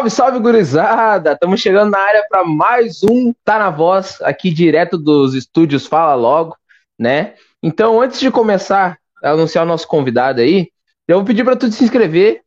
Salve, salve, gurizada! Estamos chegando na área para mais um Tá na Voz, aqui direto dos estúdios Fala Logo, né? Então, antes de começar a anunciar o nosso convidado aí, eu vou pedir para tu se inscrever,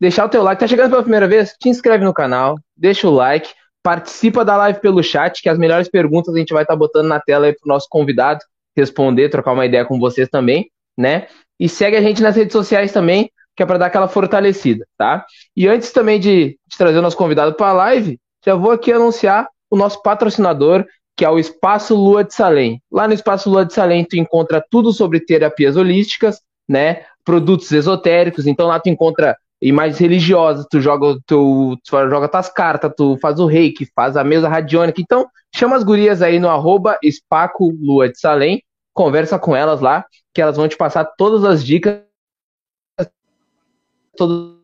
deixar o teu like. Tá chegando pela primeira vez? Te inscreve no canal, deixa o like, participa da live pelo chat, que as melhores perguntas a gente vai estar tá botando na tela aí pro nosso convidado responder, trocar uma ideia com vocês também, né? E segue a gente nas redes sociais também, que é para dar aquela fortalecida, tá? E antes também de, de trazer o nosso convidado para a live, já vou aqui anunciar o nosso patrocinador, que é o Espaço Lua de Salem. Lá no Espaço Lua de Salem tu encontra tudo sobre terapias holísticas, né? Produtos esotéricos, então lá tu encontra imagens religiosas, tu joga tu, tu joga tuas cartas, tu faz o reiki, faz a mesa radiônica. Então, chama as gurias aí no arroba Espaco Lua de Salem, conversa com elas lá, que elas vão te passar todas as dicas todas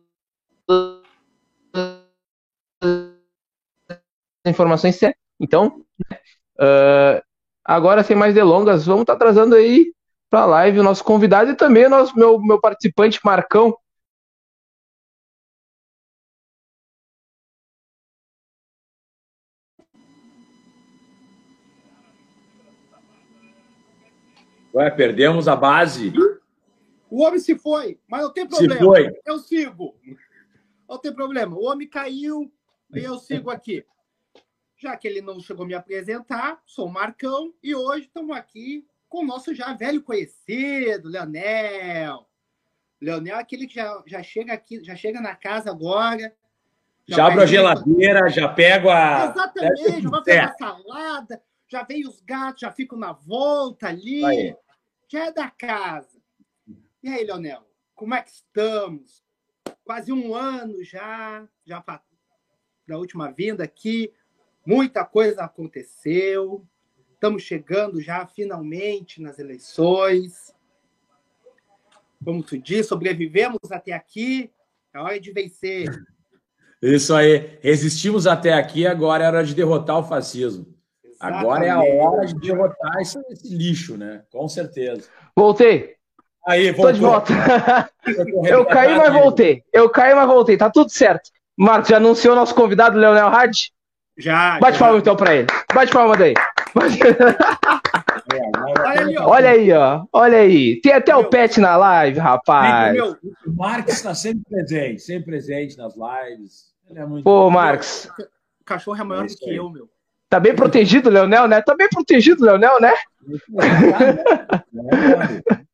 as informações certas. Então, uh, agora sem mais delongas, vamos estar tá trazendo aí para a live o nosso convidado e também o nosso, meu, meu participante, Marcão. Ué, perdemos a base. O homem se foi, mas não tem problema. Eu sigo. Não tem problema. O homem caiu e eu sigo aqui. Já que ele não chegou a me apresentar, sou o Marcão e hoje estamos aqui com o nosso já velho conhecido, Leonel. Leonel é aquele que já, já chega aqui, já chega na casa agora. Já, já abro a geladeira, já pego a. Exatamente, já vai pegar a salada, já vem os gatos, já ficam na volta ali. Já é da casa. E aí, Leonel, como é que estamos? Quase um ano já, já da última vinda aqui. Muita coisa aconteceu. Estamos chegando já finalmente nas eleições. Como tu disse, sobrevivemos até aqui. É hora de vencer. Isso aí. Resistimos até aqui, agora é hora de derrotar o fascismo. Exatamente. Agora é a hora de derrotar esse, esse lixo, né? Com certeza. Voltei. Aí, voltou. Tô de volta. eu caí, mas voltei. Eu caí, mas voltei. Tá tudo certo. Marcos, já anunciou nosso convidado, Leonel Hard? Já. Bate já. palma então pra ele. Bate palma daí. Olha, ali, ó. Olha aí, ó. Olha aí. Tem até meu, o pet na live, rapaz. Meu, o Marcos está sempre presente, sempre presente nas lives. Ele é muito Pô, Marcos. O cachorro é maior é do que eu, meu. Tá bem protegido, Leonel, né? Tá bem protegido, Leonel, né?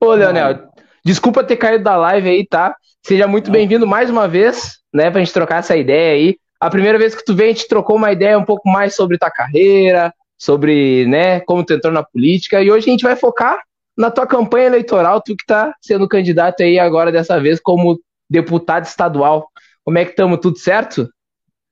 Ô, Leonel, desculpa ter caído da live aí, tá? Seja muito bem-vindo mais uma vez, né, pra gente trocar essa ideia aí. A primeira vez que tu vem, a gente trocou uma ideia um pouco mais sobre tua carreira, sobre, né, como tu entrou na política, e hoje a gente vai focar na tua campanha eleitoral, tu que tá sendo candidato aí agora dessa vez como deputado estadual. Como é que estamos? Tudo certo?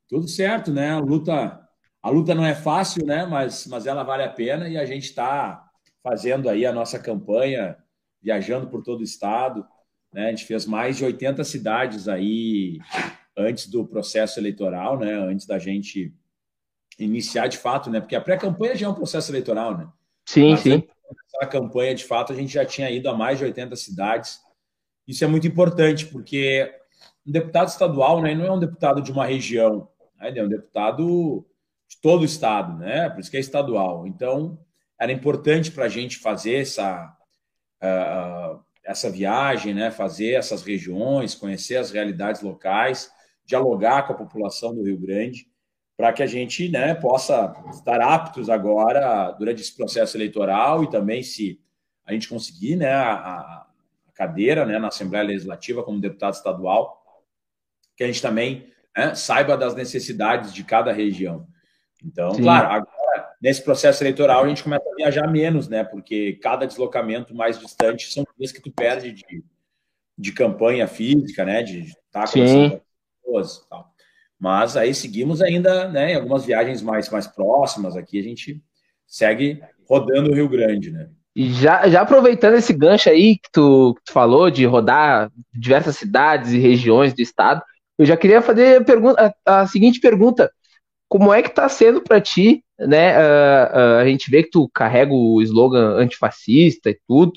Tudo certo, né? A luta, a luta não é fácil, né? Mas, mas ela vale a pena e a gente está fazendo aí a nossa campanha, viajando por todo o estado. Né? A gente fez mais de 80 cidades aí antes do processo eleitoral, né? antes da gente iniciar de fato, né? porque a pré-campanha já é um processo eleitoral. Né? Sim, Mas sim. A campanha, de fato, a gente já tinha ido a mais de 80 cidades. Isso é muito importante, porque um deputado estadual né, não é um deputado de uma região, né? ele é um deputado de todo o estado, né? por isso que é estadual. Então, era importante para a gente fazer essa, uh, essa viagem, né? fazer essas regiões, conhecer as realidades locais, dialogar com a população do Rio Grande, para que a gente né, possa estar aptos agora durante esse processo eleitoral e também, se a gente conseguir né, a, a cadeira né, na Assembleia Legislativa como deputado estadual, que a gente também né, saiba das necessidades de cada região. Então, Sim. claro, nesse processo eleitoral a gente começa a viajar menos, né? Porque cada deslocamento mais distante são dias que tu perde de, de campanha física, né? De estar conversando com pessoas e tal. Mas aí seguimos ainda, né? Em algumas viagens mais, mais próximas aqui, a gente segue rodando o Rio Grande, né? E já, já aproveitando esse gancho aí que tu, que tu falou de rodar diversas cidades e regiões do estado, eu já queria fazer a, pergunta, a, a seguinte pergunta: como é que está sendo para ti né, uh, uh, a gente vê que tu carrega o slogan antifascista e tudo.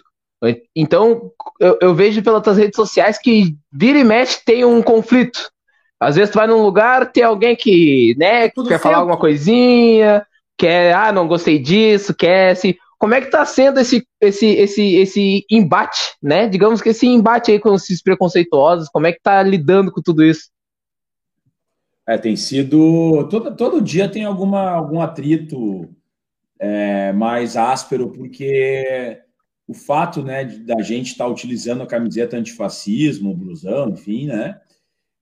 Então, eu, eu, vejo pelas tuas redes sociais que vira e mexe tem um conflito. Às vezes tu vai num lugar, tem alguém que, né, Tudo quer certo. falar alguma coisinha, quer, ah, não gostei disso, quer assim. Como é que tá sendo esse, esse, esse, esse embate, né? Digamos que esse embate aí com esses preconceituosos, como é que tá lidando com tudo isso? É, tem sido. Todo, todo dia tem alguma, algum atrito é, mais áspero, porque o fato né, da gente estar tá utilizando a camiseta antifascismo, blusão, enfim, né?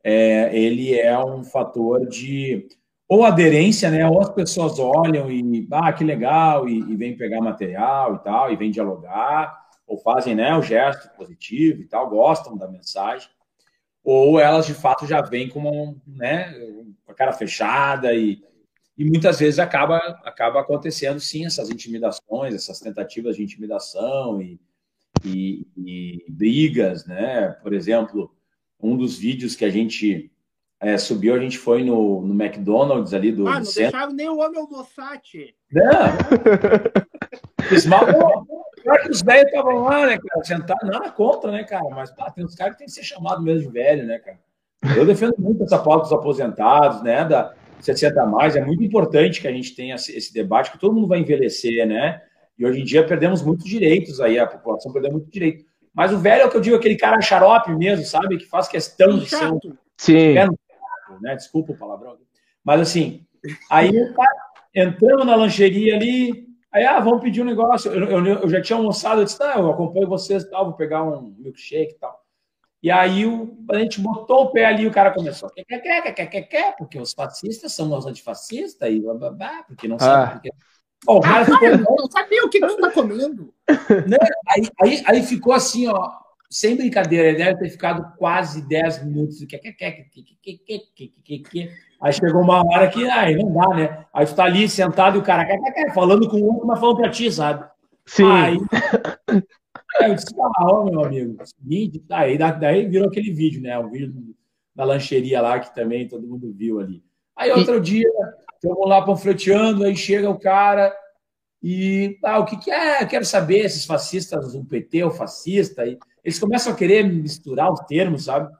É, ele é um fator de ou aderência, né? Ou as pessoas olham e ah, que legal, e, e vêm pegar material e tal, e vêm dialogar, ou fazem né, o gesto positivo e tal, gostam da mensagem, ou elas de fato já vêm com, né, com a cara fechada e, e muitas vezes acaba, acaba acontecendo sim essas intimidações, essas tentativas de intimidação e, e, e brigas, né? Por exemplo, um dos vídeos que a gente é, subiu, a gente foi no, no McDonald's ali do. Ah, não centro. deixaram nem o homem almoçar, tchê. Não! Fiz mal. Pior que os velhos estavam lá, né, cara? Sentados, nada contra, né, cara? Mas pá, tem uns caras que tem que ser chamado mesmo de velho, né, cara? Eu defendo muito essa pauta dos aposentados, né? Da 60 a mais. É muito importante que a gente tenha esse debate, que todo mundo vai envelhecer, né? E hoje em dia perdemos muitos direitos aí, a população perdeu muito direito. Mas o velho é o que eu digo, aquele cara xarope mesmo, sabe? Que faz questão de ser um. Sim. Né? Desculpa o palavrão. Mas assim, aí entramos na lancheria ali, aí, ah, vamos pedir um negócio. Eu, eu, eu já tinha almoçado, eu disse, tá, eu acompanho vocês tal, vou pegar um milkshake e tal. E aí o, a gente botou o pé ali e o cara começou, quer, quer, quer, quer, quer, quer, porque os fascistas são os antifascistas e blá, blá, blá, porque não sabe. Ah. Porque... Oh, o cara ficou... não sabia o que você está comendo. Né? Aí, aí, aí ficou assim, ó, sem brincadeira, ele deve ter ficado quase 10 minutos. Aí chegou uma hora que aí não dá, né? Aí tu tá ali sentado e o cara falando com o outro, mas falando pra ti, sabe? Sim. Aí, aí eu disse, ah, meu amigo, seguinte, tá, aí daí virou aquele vídeo, né? O vídeo da lancheria lá que também todo mundo viu ali. Aí outro dia, estamos lá panfleteando, aí chega o cara e ah, o que, que é? Quero saber esses fascistas, o PT, o fascista, e eles começam a querer misturar os termos, sabe?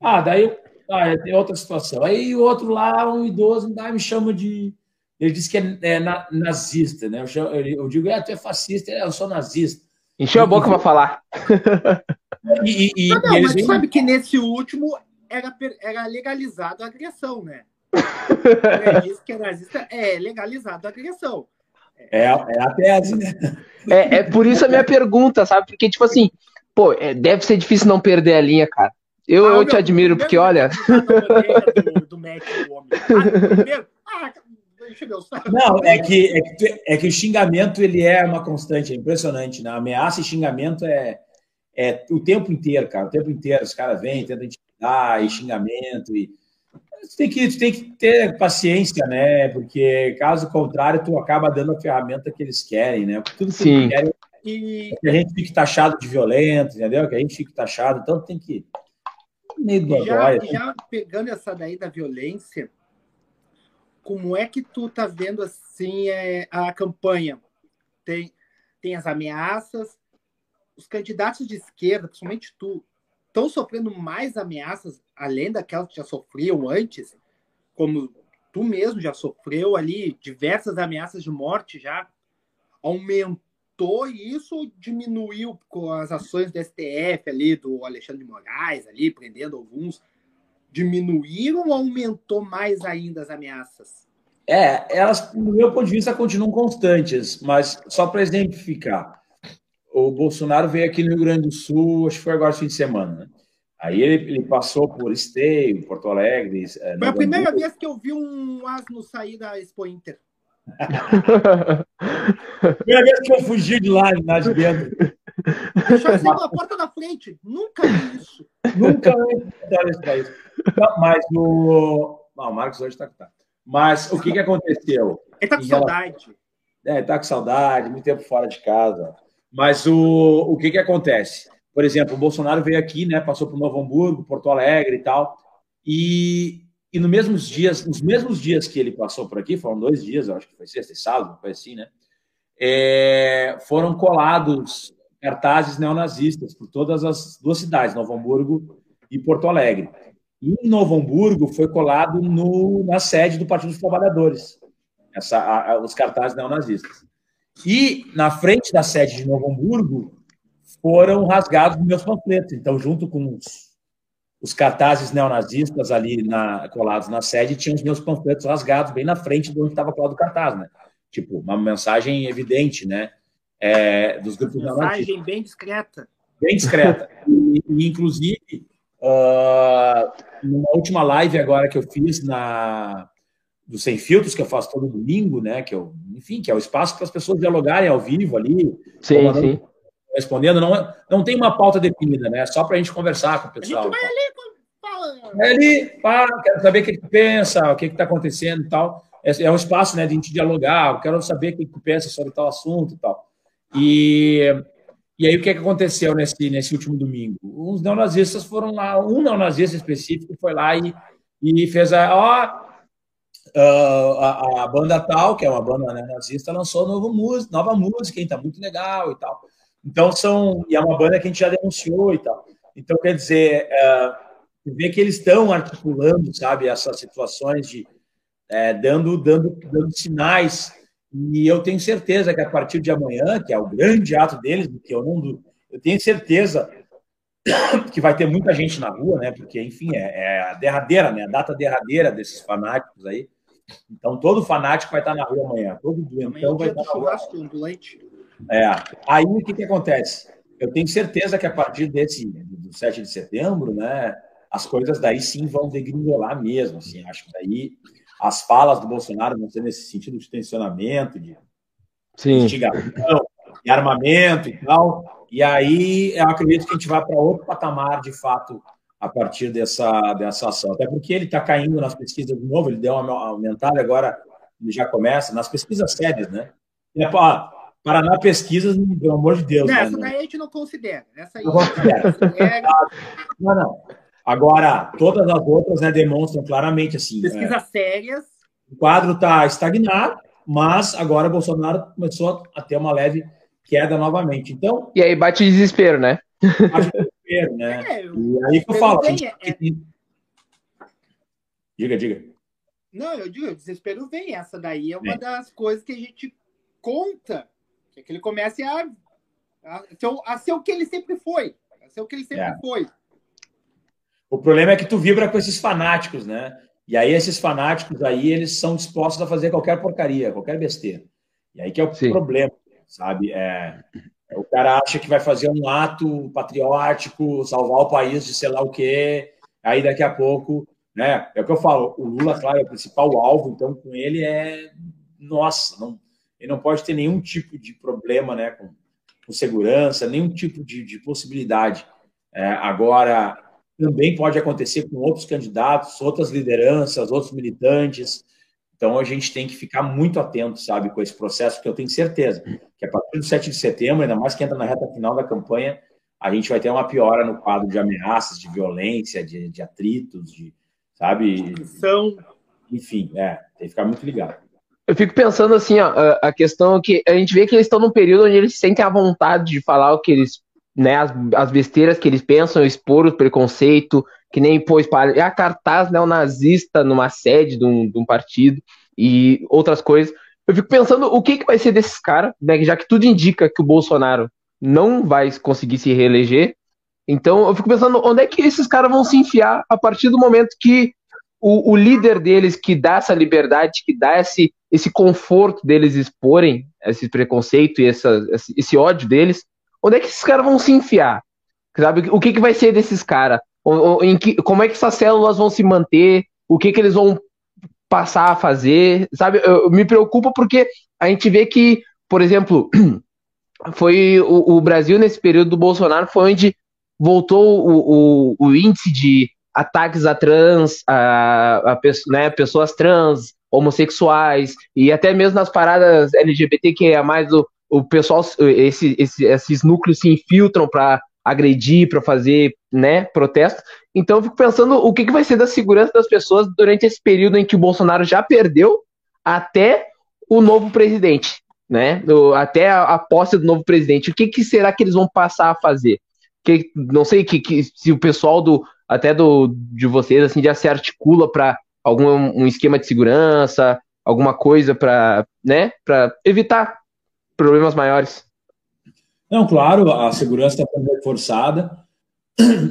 Ah, daí ah, tem outra situação. Aí o outro lá, um idoso, me chama de. Ele disse que é, é nazista, né? Eu, chamo, eu, digo, é, tu é fascista, é, eu sou nazista. Encheu a boca para falar. E, e, não, não mas vêm... sabe que nesse último era, era legalizado a agressão, né? Ele disse que é nazista, é legalizado a agressão. É, é a tese, né? É, é por isso a minha pergunta, sabe? Porque, tipo assim, pô, é, deve ser difícil não perder a linha, cara. Eu, ah, eu te admiro, porque olha. Do, do Mac, do homem. Ah, não, é que, é, que, é que o xingamento ele é uma constante, é impressionante. Né? Ameaça e xingamento é, é o tempo inteiro, cara. O tempo inteiro os caras vêm, tentam intimidar, e xingamento. E... Tu tem, que, tu tem que ter paciência, né? Porque caso contrário, tu acaba dando a ferramenta que eles querem, né? Porque tudo que Sim. eles querem e... que a gente fique taxado de violento, entendeu? Que a gente fique taxado, então tem que. Meio do já, já pegando essa daí da violência, como é que tu tá vendo assim é, a campanha? Tem, tem as ameaças, os candidatos de esquerda, principalmente tu, estão sofrendo mais ameaças além daquelas que já sofriam antes, como tu mesmo já sofreu ali diversas ameaças de morte já aumentou aumentou e isso diminuiu com as ações do STF ali, do Alexandre de Moraes ali, prendendo alguns. Diminuíram ou aumentou mais ainda as ameaças? É, elas, do meu ponto de vista, continuam constantes, mas só para exemplificar, o Bolsonaro veio aqui no Rio Grande do Sul, acho que foi agora fim de semana, né? Aí ele, ele, passou por Esteio, Porto Alegre. É, foi a primeira vez que eu vi um asno sair da Expo Inter. Primeira vez que eu fugi de lá, lá de dentro. Deixou assim pela porta da frente. Nunca vi isso. Nunca vi isso. Mas o. Não, o Marcos hoje está. Tá. Mas o que, que aconteceu? Ele tá com saudade. É, ele tá com saudade, muito tempo fora de casa. Mas o, o que, que acontece? Por exemplo, o Bolsonaro veio aqui, né? Passou por Novo Hamburgo, Porto Alegre e tal. E e nos mesmos dias, nos mesmos dias que ele passou por aqui, foram dois dias, acho que foi sexta e sábado, foi assim, né? É, foram colados cartazes neonazistas por todas as duas cidades, Novo Hamburgo e Porto Alegre. E em Novo Hamburgo foi colado no, na sede do Partido dos Trabalhadores, essa, a, a, os cartazes neonazistas. E na frente da sede de Novo Hamburgo foram rasgados meus panfletos. Então, junto com os, os cartazes neonazistas ali na, colados na sede, tinham os meus panfletos rasgados bem na frente de onde estava colado o cartaz, né? Tipo, uma mensagem evidente, né? É, dos grupos mensagem neonazistas. Mensagem bem discreta. Bem discreta. E, e inclusive, uh, numa última live agora que eu fiz na do Sem Filtros, que eu faço todo domingo, né? Que eu, enfim, que é o espaço para as pessoas dialogarem ao vivo ali. Sim, sim. Respondendo, não, não tem uma pauta definida, né? Só para a gente conversar com o pessoal. A gente vai ali falando. É ali, para, quero saber o que, que pensa, o que está acontecendo e tal. É, é um espaço, né, de a gente dialogar, eu quero saber o que, que pensa sobre tal assunto e tal. E e aí, o que, é que aconteceu nesse, nesse último domingo? Os neonazistas foram lá, um neonazista específico foi lá e, e fez a. Ó, a, a, banda tal, que é uma banda neonazista, lançou novo música, nova música, hein, tá muito legal e tal. Então, são. E é uma banda que a gente já denunciou e tal. Então, quer dizer, é, ver que eles estão articulando, sabe, essas situações de. É, dando, dando, dando sinais e eu tenho certeza que a partir de amanhã, que é o grande ato deles, que eu não eu tenho certeza que vai ter muita gente na rua, né? Porque, enfim, é, é a derradeira, né? A data derradeira desses fanáticos aí. Então, todo fanático vai estar na rua amanhã. Todo doentão vai estar na rua. É. Aí, o que, que acontece? Eu tenho certeza que a partir desse do 7 de setembro, né? As coisas daí sim vão degringolar mesmo. Assim, acho que daí as falas do Bolsonaro vão ser nesse sentido de tensionamento, de Sim. instigação, de armamento e tal. E aí eu acredito que a gente vai para outro patamar, de fato, a partir dessa, dessa ação. Até porque ele está caindo nas pesquisas de novo, ele deu uma aumentada, agora ele já começa, nas pesquisas sérias, né? Paraná Pesquisas, pelo amor de Deus. Não, né? essa daí a gente não considera. Essa aí não, considera. não, não. Agora, todas as outras né, demonstram claramente assim. Pesquisas é, sérias. O quadro está estagnado, mas agora Bolsonaro começou a ter uma leve queda novamente. Então. E aí bate desespero, né? Bate desespero, né? É, e aí que eu falo. Vem, é... Diga, diga. Não, eu digo, o desespero vem. Essa daí é uma é. das coisas que a gente conta. Que, é que ele comece a, a, ser, a ser o que ele sempre foi. A ser o que ele sempre é. foi. O problema é que tu vibra com esses fanáticos, né? E aí esses fanáticos aí, eles são dispostos a fazer qualquer porcaria, qualquer besteira. E aí que é o Sim. problema, sabe? É, o cara acha que vai fazer um ato patriótico, salvar o país de sei lá o quê, aí daqui a pouco, né? É o que eu falo, o Lula, claro, é o principal alvo, então com ele é, nossa, não, ele não pode ter nenhum tipo de problema, né, com, com segurança, nenhum tipo de, de possibilidade. É, agora, também pode acontecer com outros candidatos, outras lideranças, outros militantes. Então a gente tem que ficar muito atento, sabe, com esse processo, porque eu tenho certeza que a partir do 7 de setembro, ainda mais que entra na reta final da campanha, a gente vai ter uma piora no quadro de ameaças, de violência, de, de atritos, de, sabe? São. Enfim, é, tem que ficar muito ligado. Eu fico pensando assim, ó, a questão é que a gente vê que eles estão num período onde eles sentem a vontade de falar o que eles né, as, as besteiras que eles pensam, expor o preconceito, que nem pôs para a cartaz neonazista numa sede de um, de um, partido e outras coisas. Eu fico pensando o que, que vai ser desses caras, né, já que tudo indica que o Bolsonaro não vai conseguir se reeleger. Então eu fico pensando onde é que esses caras vão se enfiar a partir do momento que o, o líder deles, que dá essa liberdade, que dá esse, esse conforto deles exporem esse preconceito e essa, esse, ódio deles, onde é que esses caras vão se enfiar? Sabe? O que, que vai ser desses caras? Como é que essas células vão se manter? O que, que eles vão passar a fazer? Sabe? Eu, eu me preocupa porque a gente vê que, por exemplo, foi o, o, Brasil nesse período do Bolsonaro foi onde voltou o, o, o índice de ataques a trans, a, a né, pessoas trans, homossexuais, e até mesmo nas paradas LGBT, que é mais do, o pessoal, esse, esse, esses núcleos se infiltram para agredir, para fazer né, protesto. Então eu fico pensando o que, que vai ser da segurança das pessoas durante esse período em que o Bolsonaro já perdeu até o novo presidente, né? Até a, a posse do novo presidente. O que, que será que eles vão passar a fazer? Que, não sei que, que se o pessoal do até do, de vocês, assim, já se articula para algum um esquema de segurança, alguma coisa para, né, para evitar problemas maiores? Não, claro, a segurança está sendo reforçada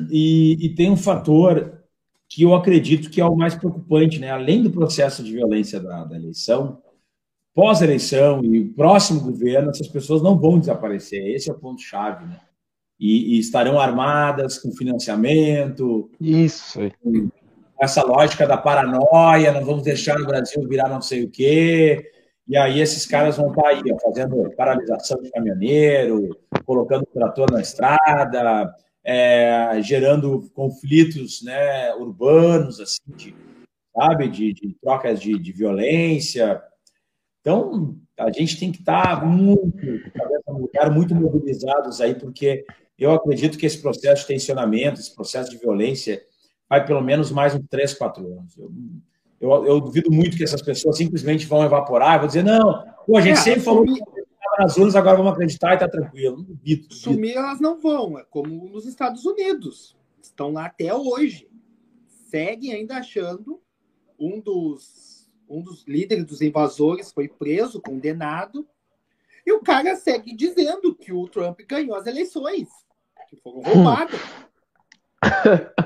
e, e, tem um fator que eu acredito que é o mais preocupante, né? Além do processo de violência da, da eleição, pós-eleição e o próximo governo, essas pessoas não vão desaparecer. Esse é o ponto-chave, né? E, e, estarão armadas com financiamento. Isso. Com essa lógica da paranoia, não vamos deixar o Brasil virar não sei o quê. E aí esses caras vão estar aí, ó, fazendo paralisação de caminhoneiro, colocando trator na estrada, é, gerando conflitos né, urbanos, assim, de, sabe, de, de trocas de, de, violência. Então, a gente tem que estar muito, lugar, muito mobilizados aí, porque eu acredito que esse processo de tensionamento, esse processo de violência, vai pelo menos mais uns três, quatro anos. Eu, eu, eu, duvido muito que essas pessoas simplesmente vão evaporar, vão dizer, não, pô, a gente é, sempre falou que nas urnas, agora vamos acreditar e tá tranquilo. Duvido, duvido. Sumir elas não vão, é como nos Estados Unidos. Estão lá até hoje. Seguem ainda achando um dos, um dos líderes dos invasores foi preso, condenado, e o cara segue dizendo que o Trump ganhou as eleições, que foram roubadas.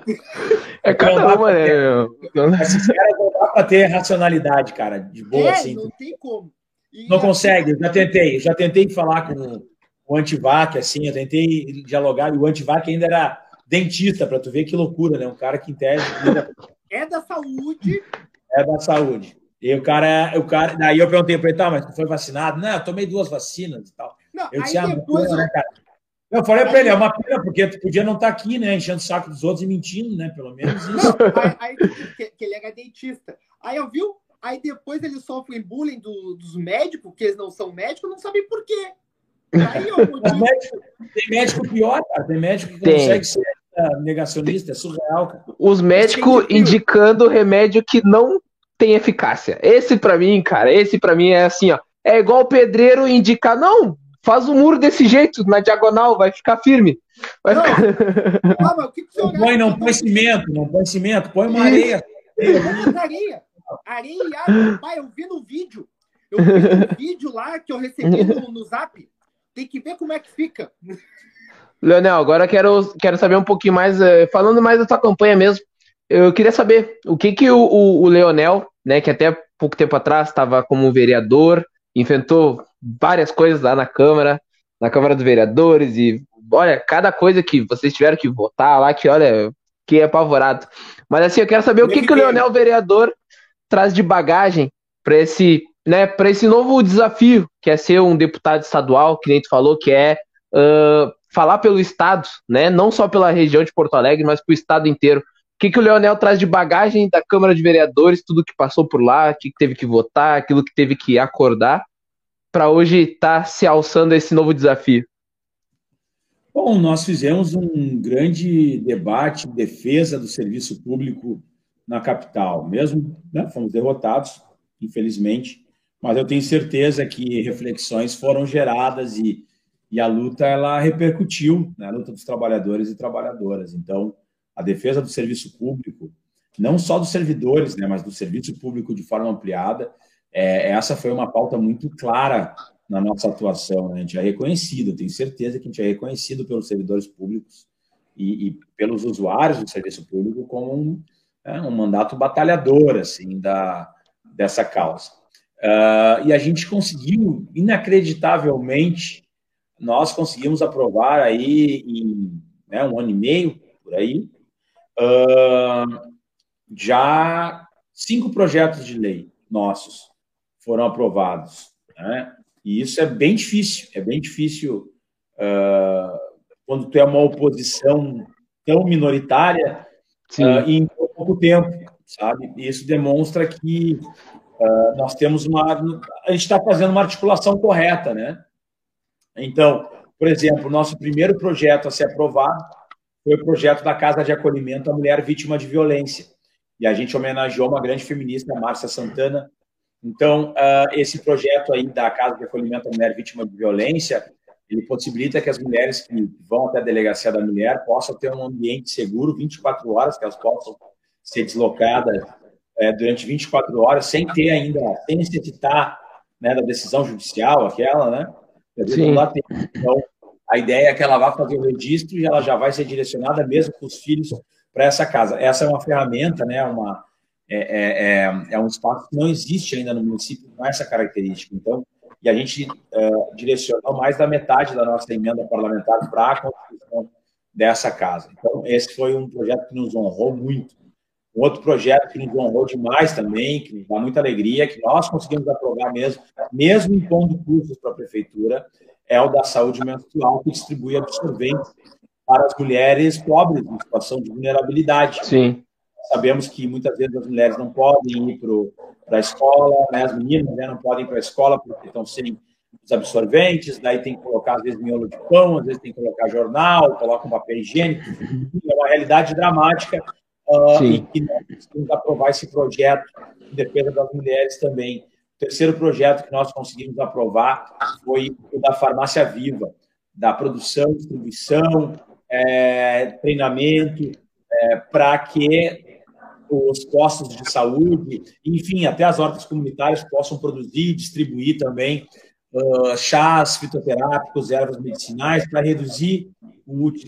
É cada uma, né? Esses caras não dá pra ter racionalidade, cara, de boa é, assim. Não tem como. E não consegue, eu já tentei, já tentei falar com o Antivac, assim, eu tentei dialogar, e o Antivac ainda era dentista, para tu ver que loucura, né? Um cara que entende. É da saúde. É da saúde. E o cara, o cara, daí eu perguntei para ele, tá, mas tu foi vacinado? Não, eu tomei duas vacinas e tal. Não, eu disse, ah, depois né, cara? Eu falei para ele, é uma pena, porque tu podia não estar tá aqui, né? Enchendo o saco dos outros e mentindo, né? Pelo menos isso. Não, aí, aí que, que, ele era dentista. Aí eu vi, aí depois ele sofre bullying do, dos médicos, que eles não são médicos, não sabem por quê. Aí eu, médico, tem médico pior, cara. Tem médico que tem. consegue ser negacionista, é surreal. Cara. Os médicos indicando remédio que não tem eficácia. Esse para mim, cara, esse para mim é assim, ó. É igual o pedreiro indicar, não, Faz o muro desse jeito, na diagonal, vai ficar firme. Vai não, ficar... não, mas o que, que você põe, não põe cimento, não põe cimento, põe uma areia. areia. Areia e água. Pai, eu vi no vídeo. Eu vi no vídeo lá que eu recebi no, no zap. Tem que ver como é que fica. Leonel, agora quero, quero saber um pouquinho mais, eh, falando mais da tua campanha mesmo. Eu queria saber o que que o, o, o Leonel, né, que até pouco tempo atrás estava como vereador, enfrentou várias coisas lá na Câmara, na Câmara dos Vereadores, e olha, cada coisa que vocês tiveram que votar lá, que olha, que é apavorado. Mas assim, eu quero saber o que, que o Leonel Vereador traz de bagagem para esse, né, para esse novo desafio, que é ser um deputado estadual, que nem tu falou, que é uh, falar pelo Estado, né, não só pela região de Porto Alegre, mas para o Estado inteiro. O que, que o Leonel traz de bagagem da Câmara de Vereadores, tudo que passou por lá, o que teve que votar, aquilo que teve que acordar, para hoje estar tá se alçando a esse novo desafio? Bom, nós fizemos um grande debate em defesa do serviço público na capital. Mesmo né, fomos derrotados, infelizmente, mas eu tenho certeza que reflexões foram geradas e, e a luta ela repercutiu, né, a luta dos trabalhadores e trabalhadoras. Então, a defesa do serviço público, não só dos servidores, né, mas do serviço público de forma ampliada, é, essa foi uma pauta muito clara na nossa atuação. Né? A gente é reconhecido, tenho certeza que a gente é reconhecido pelos servidores públicos e, e pelos usuários do serviço público como um, é, um mandato batalhador assim da, dessa causa. Uh, e a gente conseguiu, inacreditavelmente, nós conseguimos aprovar aí em né, um ano e meio, por aí, uh, já cinco projetos de lei nossos foram aprovados. Né? E isso é bem difícil, é bem difícil uh, quando tu é uma oposição tão minoritária uh, em pouco tempo, sabe? E isso demonstra que uh, nós temos uma... A gente está fazendo uma articulação correta, né? Então, por exemplo, o nosso primeiro projeto a ser aprovado foi o projeto da Casa de Acolhimento à Mulher Vítima de Violência. E a gente homenageou uma grande feminista, Márcia Santana, então, uh, esse projeto aí da Casa de Acolhimento à Mulher Vítima de Violência, ele possibilita que as mulheres que vão até a delegacia da mulher possam ter um ambiente seguro 24 horas, que elas possam ser deslocadas é, durante 24 horas, sem ter ainda, sem necessitar né, da decisão judicial, aquela, né? Sim. Então, a ideia é que ela vá fazer o registro e ela já vai ser direcionada mesmo com os filhos para essa casa. Essa é uma ferramenta, né? Uma, é, é, é, é um espaço que não existe ainda no município com essa característica. Então, e a gente uh, direcionou mais da metade da nossa emenda parlamentar para a construção dessa casa. Então, esse foi um projeto que nos honrou muito. Um outro projeto que nos honrou demais também, que nos dá muita alegria, que nós conseguimos aprovar mesmo, mesmo impondo custos para a prefeitura, é o da saúde menstrual, que distribui absorventes para as mulheres pobres, em situação de vulnerabilidade. Sim. Sabemos que muitas vezes as mulheres não podem ir para a escola, né? as meninas né, não podem ir para a escola porque estão sem os absorventes, daí tem que colocar, às vezes, miolo de pão, às vezes tem que colocar jornal, coloca um papel higiênico. É uma realidade dramática uh, e que nós precisamos aprovar esse projeto em defesa das mulheres também. O terceiro projeto que nós conseguimos aprovar foi o da farmácia viva, da produção, distribuição, é, treinamento, é, para que os postos de saúde, enfim, até as hortas comunitárias possam produzir e distribuir também uh, chás fitoterápicos, ervas medicinais, para reduzir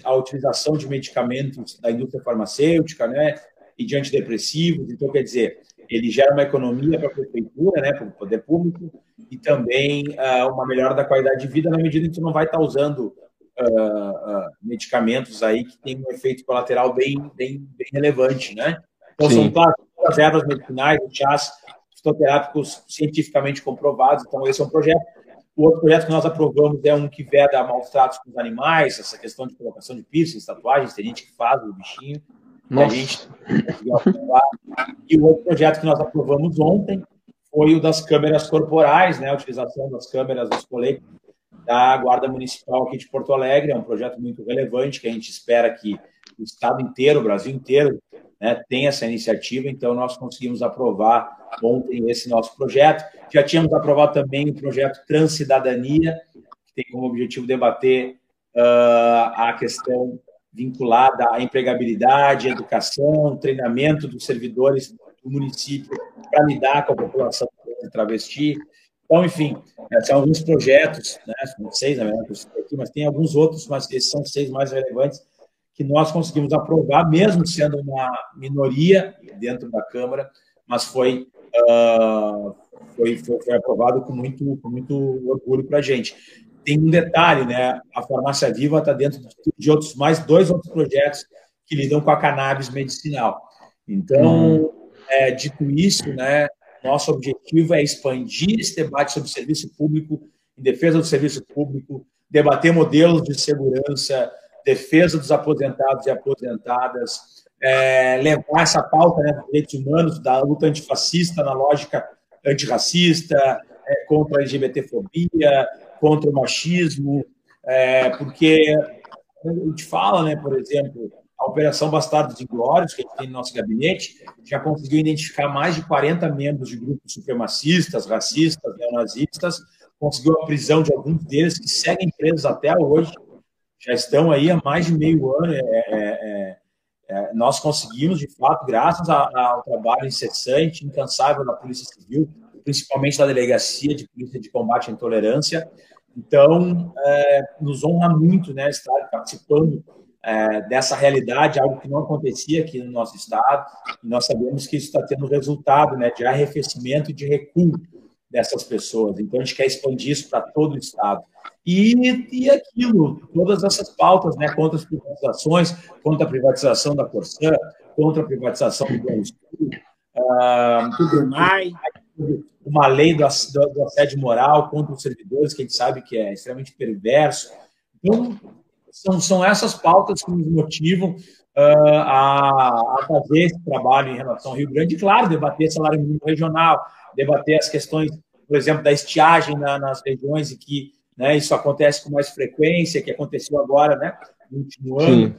a utilização de medicamentos da indústria farmacêutica, né, e de antidepressivos. Então, quer dizer, ele gera uma economia para a prefeitura, né, para o poder público, e também uh, uma melhora da qualidade de vida na medida em que tu não vai estar tá usando uh, uh, medicamentos aí que têm um efeito colateral bem, bem, bem relevante, né? Então, Sim. são claro, as ervas medicinais, chás fitoterápicos cientificamente comprovados. Então, esse é um projeto. O outro projeto que nós aprovamos é um que veda maus tratos com os animais, essa questão de colocação de piercings, tatuagens, tem gente que faz o bichinho. Nossa. A gente e o outro projeto que nós aprovamos ontem foi o das câmeras corporais, né, a utilização das câmeras dos coletes da Guarda Municipal aqui de Porto Alegre. É um projeto muito relevante que a gente espera que o Estado inteiro, o Brasil inteiro, né, tem essa iniciativa, então nós conseguimos aprovar ontem esse nosso projeto. Já tínhamos aprovado também o projeto Transcidadania, que tem como objetivo debater uh, a questão vinculada à empregabilidade, educação, treinamento dos servidores do município para lidar com a população travesti. Então, enfim, são alguns projetos, né, seis, na verdade, aqui, mas tem alguns outros, mas esses são seis mais relevantes que nós conseguimos aprovar, mesmo sendo uma minoria dentro da Câmara, mas foi, uh, foi, foi, foi, aprovado com muito, com muito orgulho para a gente. Tem um detalhe, né? A farmácia viva está dentro de outros mais dois outros projetos que lidam com a cannabis medicinal. Então, hum. é, dito isso, né? Nosso objetivo é expandir esse debate sobre serviço público, em defesa do serviço público, debater modelos de segurança, defesa dos aposentados e aposentadas, é, levar essa pauta né, dos direitos humanos, da luta antifascista na lógica antirracista, é, contra a LGBTfobia, contra o machismo, é, porque a gente fala, né, por exemplo, a Operação Bastardos Inglórios, que a gente tem no nosso gabinete, já conseguiu identificar mais de 40 membros de grupos supremacistas, racistas, neonazistas, conseguiu a prisão de alguns deles que seguem presos até hoje, já estão aí há mais de meio ano. É, é, é, é nós conseguimos, de fato, graças ao trabalho incessante, incansável da Polícia Civil, principalmente da Delegacia de Polícia de Combate à Intolerância. Então, é, nos honra muito né, estar participando é, dessa realidade, algo que não acontecia aqui no nosso estado. E nós sabemos que isso está tendo resultado né, de arrefecimento e de recuo dessas pessoas. Então, a gente quer expandir isso para todo o estado. E, e aquilo, todas essas pautas, né, contra as privatizações, contra a privatização da Corsã, contra a privatização do Banrisul, ah, tudo mais, uma lei do, do, do, assédio moral contra os servidores, que a gente sabe que é extremamente perverso. Então, são, são essas pautas que nos motivam uh, a, a, fazer esse trabalho em relação ao Rio Grande, e, claro, debater salário mínimo regional, debater as questões, por exemplo, da estiagem na, nas regiões em que né? Isso acontece com mais frequência, que aconteceu agora, né? No último ano. Sim.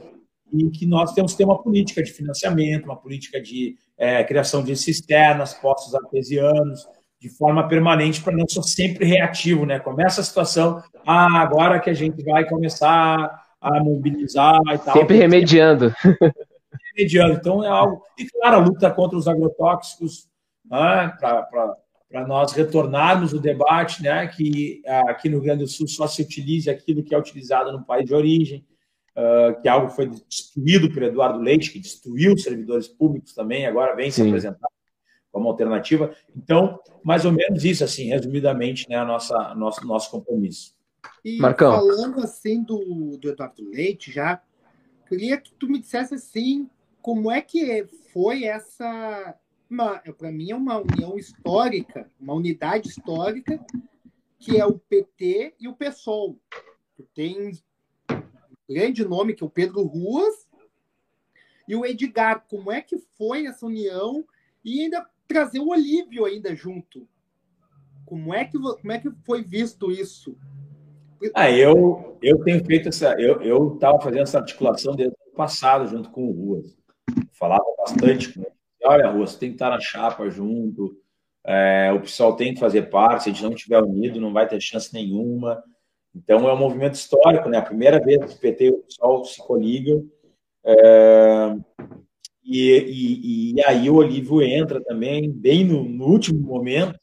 E que nós temos que ter uma política de financiamento, uma política de é, criação de cisternas, postos artesianos, de forma permanente para não ser sempre reativo, né? Começa a situação, ah, agora que a gente vai começar a mobilizar e tal. Sempre remediando. Remediando. Então é algo. E claro, a luta contra os agrotóxicos, né? para nós retornarmos o debate, né? Que aqui no Rio Grande do Sul só se utilize aquilo que é utilizado no país de origem. Uh, que é algo que foi destruído por Eduardo Leite, que destruiu os servidores públicos também, agora vem Sim. se apresentar como alternativa. Então, mais ou menos isso, assim, resumidamente, né, a nossa, nosso, nosso compromisso. E Marcão. falando assim do, do Eduardo Leite, já queria que tu me dissesse assim, como é que foi essa. Para mim é uma união histórica, uma unidade histórica, que é o PT e o PSOL. Tu tens grande nome, que é o Pedro Ruas, e o Edgar. Como é que foi essa união? E ainda trazer o Olívio ainda junto. Como é que, como é que foi visto isso? Ah, eu, eu tenho feito essa. Eu estava fazendo essa articulação desde o passado, junto com o Ruas. Falava bastante com ele. Olha, Ruas, você tem que estar na chapa junto. É, o pessoal tem que fazer parte. Se a gente não estiver unido, não vai ter chance nenhuma. Então é um movimento histórico, né? A primeira vez que o PT e o PSOL se coligam. É, e, e, e, aí o Olívio entra também, bem no, no último momento,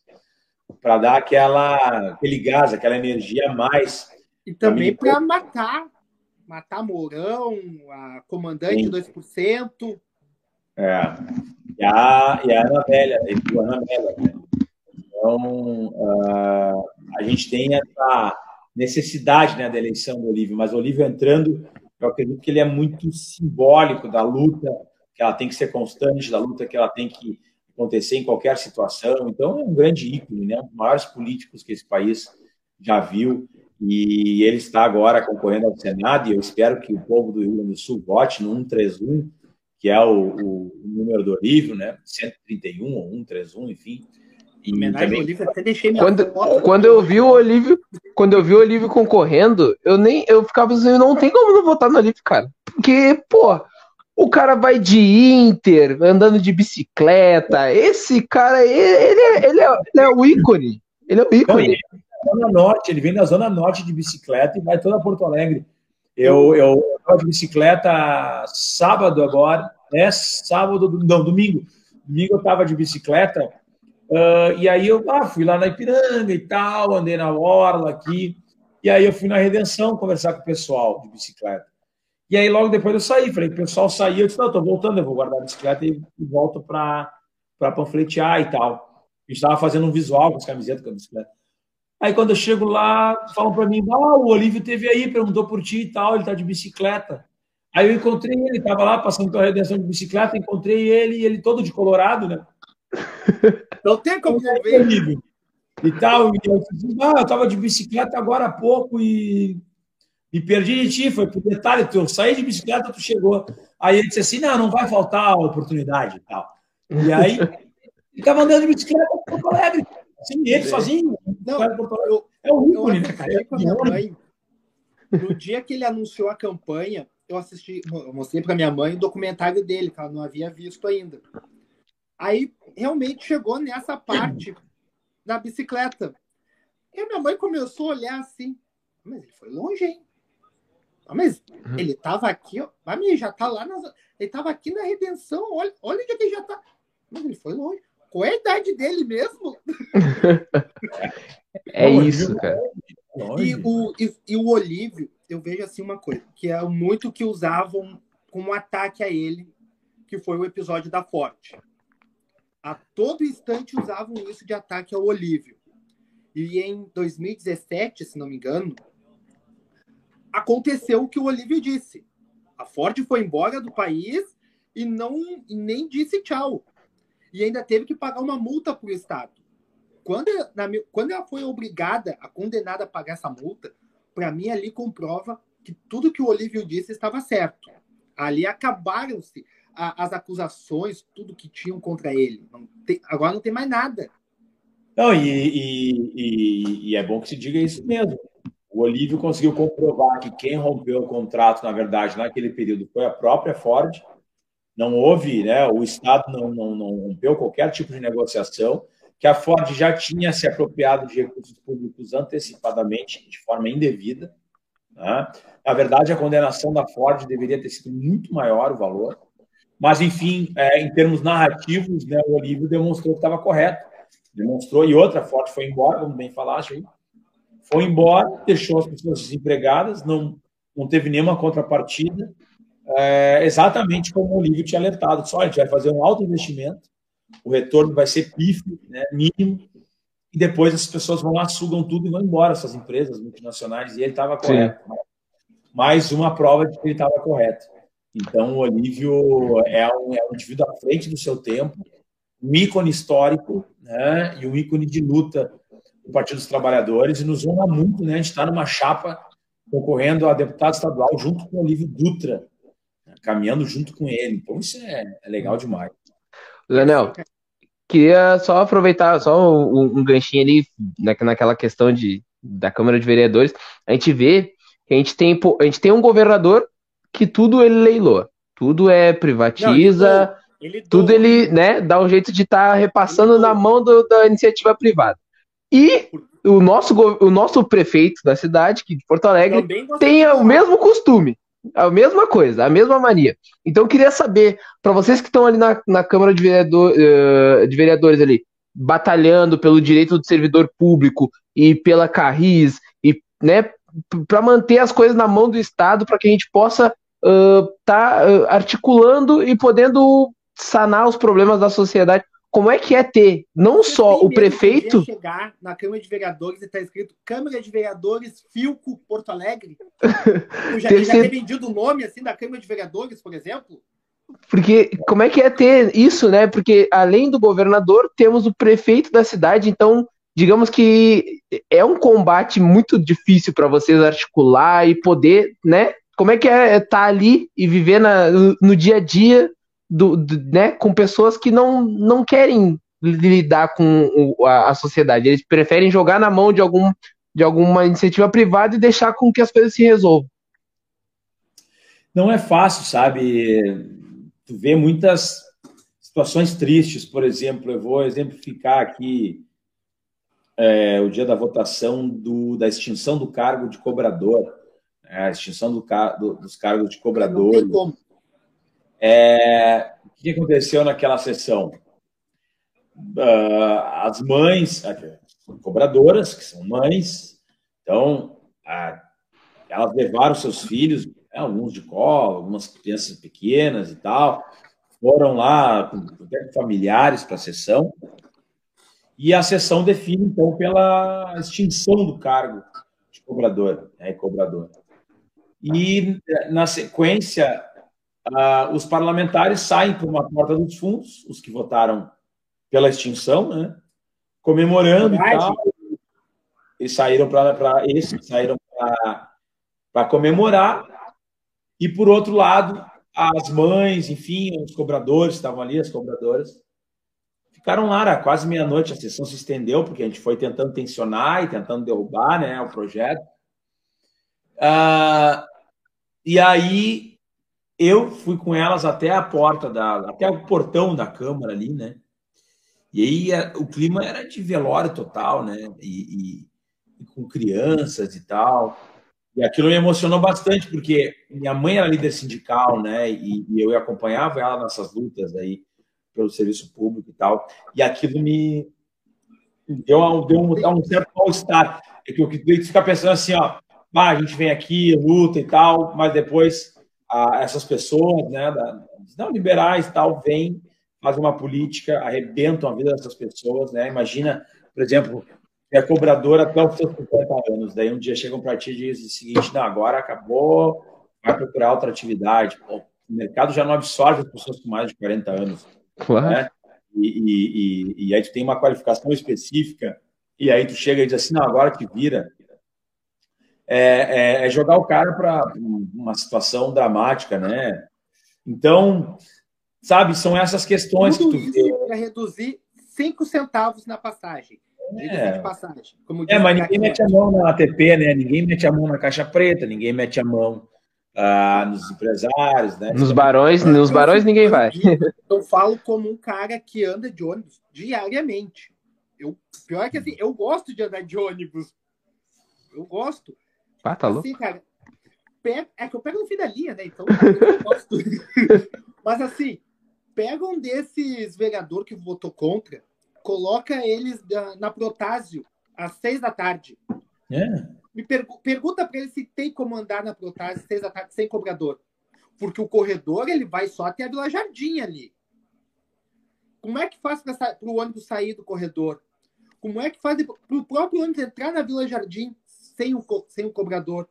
para dar aquela, aquele gás, aquela energia a mais. E também para matar, matar Mourão, a comandante Sim. 2%. É. E a, e a Ana Velha, a Ana Velha. Né? Então, uh, a gente tem essa necessidade né, da eleição do Olívio, mas o Olívio entrando, eu acredito que ele é muito simbólico da luta, que ela tem que ser constante, da luta que ela tem que acontecer em qualquer situação. Então, é um grande ícone, né? um dos maiores políticos que esse país já viu, e ele está agora concorrendo ao Senado, e eu espero que o povo do Rio Grande do Sul vote no 131, que é o, o, número do Olívio, né? 131 ou 131, enfim, e também... Olívio, até deixei minha quando, quando eu vi o Olívio, quando eu vi o Olívio concorrendo, eu nem eu ficava assim, não tem como não votar no Olívio, cara. Porque, pô, o cara vai de Inter, andando de bicicleta. Esse cara, ele, ele, é, ele, é, ele é o ícone. Ele é o ícone. Não, Zona Norte, ele vem da Zona Norte de bicicleta e vai toda Porto Alegre. Eu, eu estava de bicicleta sábado agora, é sábado, não, domingo. Domingo eu estava de bicicleta Uh, e aí eu ah, fui lá na Ipiranga e tal, andei na orla aqui. E aí eu fui na Redenção conversar com o pessoal de bicicleta. E aí logo depois eu saí, falei, o pessoal saiu, eu disse, não, estou voltando, eu vou guardar a bicicleta e, e volto para panfletear e tal. A gente estava fazendo um visual com as camisetas com a bicicleta. Aí quando eu chego lá, falam para mim, ah, o Olívio teve aí, perguntou por ti e tal, ele está de bicicleta. Aí eu encontrei ele, estava lá passando pela redenção de bicicleta, encontrei ele, ele todo de colorado, né? Não tem como não ver. E tal. E eu, ah, eu tava de bicicleta agora há pouco e perdi de ti. Foi por detalhe, eu saí de bicicleta, tu chegou. Aí ele disse assim: não, não vai faltar a oportunidade e tal. E aí, ficava andando de bicicleta para Porto Alegre. Assim, ele sozinho. Não, eu, é o ícone, né, cara? Com a minha mãe, no dia que ele anunciou a campanha, eu assisti, eu mostrei para minha mãe o documentário dele, que ela não havia visto ainda. Aí realmente chegou nessa parte da bicicleta. E a minha mãe começou a olhar assim, mas ele foi longe, hein? Ah, mas uhum. ele tava aqui, ó. Mas ele já tá lá, ele tava aqui na redenção, olha, olha onde é que ele já tá. Mas ele foi longe. Qual é a idade dele mesmo? é isso, cara. E o, e, e, o Olívio, eu vejo assim uma coisa, que é muito que usavam como ataque a ele, que foi o episódio da Forte a todo instante usavam isso de ataque ao Olívio. E em 2017, se não me engano, aconteceu o que o Olívio disse. A Ford foi embora do país e não e nem disse tchau. E ainda teve que pagar uma multa para o Estado. Quando, na, quando ela foi obrigada, a condenada a pagar essa multa, para mim ali comprova que tudo que o Olívio disse estava certo. Ali acabaram-se as acusações, tudo que tinham contra ele. Não tem, agora não tem mais nada. Não, e, e, e, e, é bom que se diga isso mesmo. O Olívio conseguiu comprovar que quem rompeu o contrato, na verdade, naquele período foi a própria Ford. Não houve, né? O Estado não, não, não rompeu qualquer tipo de negociação. que a Ford já tinha se apropriado de recursos públicos antecipadamente, de forma indevida. Né? Na verdade, a condenação da Ford deveria ter sido muito maior o valor, mas, enfim, é, em termos narrativos, né, o Olívio demonstrou que estava correto. Demonstrou, e outra, a Ford foi embora, como bem falaste aí, foi embora, deixou as pessoas desempregadas, não, não teve nenhuma contrapartida, é, exatamente como o Olívio tinha alertado. Só a gente vai fazer um alto investimento, o retorno vai ser pífio, né, mínimo, e depois as pessoas vão lá, sugam tudo e vão embora, essas empresas multinacionais, e ele estava correto. Mais uma prova de que ele estava correto. Então, o Olívio é um, é um indivíduo à frente do seu tempo, um ícone histórico né, e um ícone de luta do Partido dos Trabalhadores, e nos honra muito né, a gente estar numa chapa concorrendo a deputado estadual junto com o Olívio Dutra, né, caminhando junto com ele. Então, isso é, é legal demais. Leonel, queria só aproveitar só um, um ganchinho ali naquela questão de, da Câmara de Vereadores. A gente vê que a gente tem, a gente tem um governador que tudo ele leiloa, tudo é privatiza, Não, ele ele tudo ele né, dá um jeito de estar tá repassando na mão do, da iniciativa privada. E o nosso, o nosso prefeito da cidade, que de Porto Alegre, tem o mesmo costume. A mesma coisa, a mesma mania. Então eu queria saber, para vocês que estão ali na, na Câmara de, Vereador, uh, de Vereadores ali, batalhando pelo direito do servidor público e pela Carris, e né, para manter as coisas na mão do Estado, para que a gente possa estar uh, tá, uh, articulando e podendo sanar os problemas da sociedade como é que é ter não Você só o prefeito. chegar na Câmara de Vereadores e está escrito Câmara de Vereadores Filco Porto Alegre? já, ter já ter vendido o nome assim da Câmara de Vereadores, por exemplo? Porque como é que é ter isso, né? Porque além do governador, temos o prefeito da cidade, então digamos que é um combate muito difícil para vocês articular e poder, né? Como é que é estar tá ali e viver na, no dia a dia do, do, né, com pessoas que não, não querem lidar com o, a, a, sociedade. Eles preferem jogar na mão de, algum, de alguma iniciativa privada e deixar com que as coisas se resolvam. Não é fácil, sabe? Tu vê muitas situações tristes, por exemplo, eu vou exemplificar aqui é, o dia da votação do, da extinção do cargo de cobrador, né, a extinção do, do, dos cargos de cobrador. É, o que aconteceu naquela sessão? Uh, as mães, cobradoras, que são mães, então elas levaram seus filhos, né, alguns de colo, algumas crianças pequenas e tal, foram lá familiares para a sessão, e a sessão define, então, pela extinção do cargo de cobrador, né, cobrador. E, na sequência, uh, os parlamentares saem por uma porta dos fundos, os que votaram pela extinção, né? comemorando e tal. E saíram para esses saíram para comemorar. E por outro lado, as mães, enfim, os cobradores estavam ali, as cobradoras, ficaram lá, era quase meia-noite, a sessão se estendeu, porque a gente foi tentando tensionar e tentando derrubar né, o projeto. Uh, e aí eu fui com elas até a porta da, até o portão da câmara ali, né? E aí o clima era de velório total, né? E, e, e, com crianças e tal. E aquilo me emocionou bastante porque minha mãe era líder sindical, né? E, e eu acompanhava ela nessas lutas aí pelo serviço público e tal. E aquilo me deu, deu um, um certo mal-estar. É que eu ficar pensando assim, ó, ah, a gente vem aqui, luta e tal, mas depois a essas pessoas, né, da, não liberais tal, vêm, fazem uma política, arrebentam a vida dessas pessoas, né? Imagina, por exemplo, é cobradora até os seus 50 anos, daí um dia chegam para ti e dizem o seguinte, não, agora acabou, vai procurar outra atividade. Pô, o mercado já não absorve as pessoas com mais de 40 anos. Claro. Né? E, e, e, e aí tu tem uma qualificação específica, e aí tu chega e diz assim, não, agora que vira, é, é, é jogar o cara para uma situação dramática, né? Então, sabe, são essas questões Tudo que tu vê. Para reduzir cinco centavos na passagem. É, passagem, é mas ninguém mete a mão na ATP, né? Ninguém mete a mão na caixa preta, ninguém mete a mão ah, nos empresários, né? Nos barões, nos barões ninguém vai. Eu falo como um cara que anda de ônibus diariamente. Eu, pior é que assim, eu gosto de andar de ônibus. Eu gosto. Ah, tá louco. Assim, cara, é que eu pego no fim da linha, né? Então. Mas assim, pega um desses vereador que votou contra, coloca eles na Protásio às seis da tarde. É. Me pergu pergunta para ele se tem como andar na Protásio às seis da tarde sem cobrador. Porque o corredor ele vai só até a Vila Jardim ali. Como é que faz para o ônibus sair do corredor? Como é que faz para o próprio ônibus entrar na Vila Jardim sem o, sem o cobrador?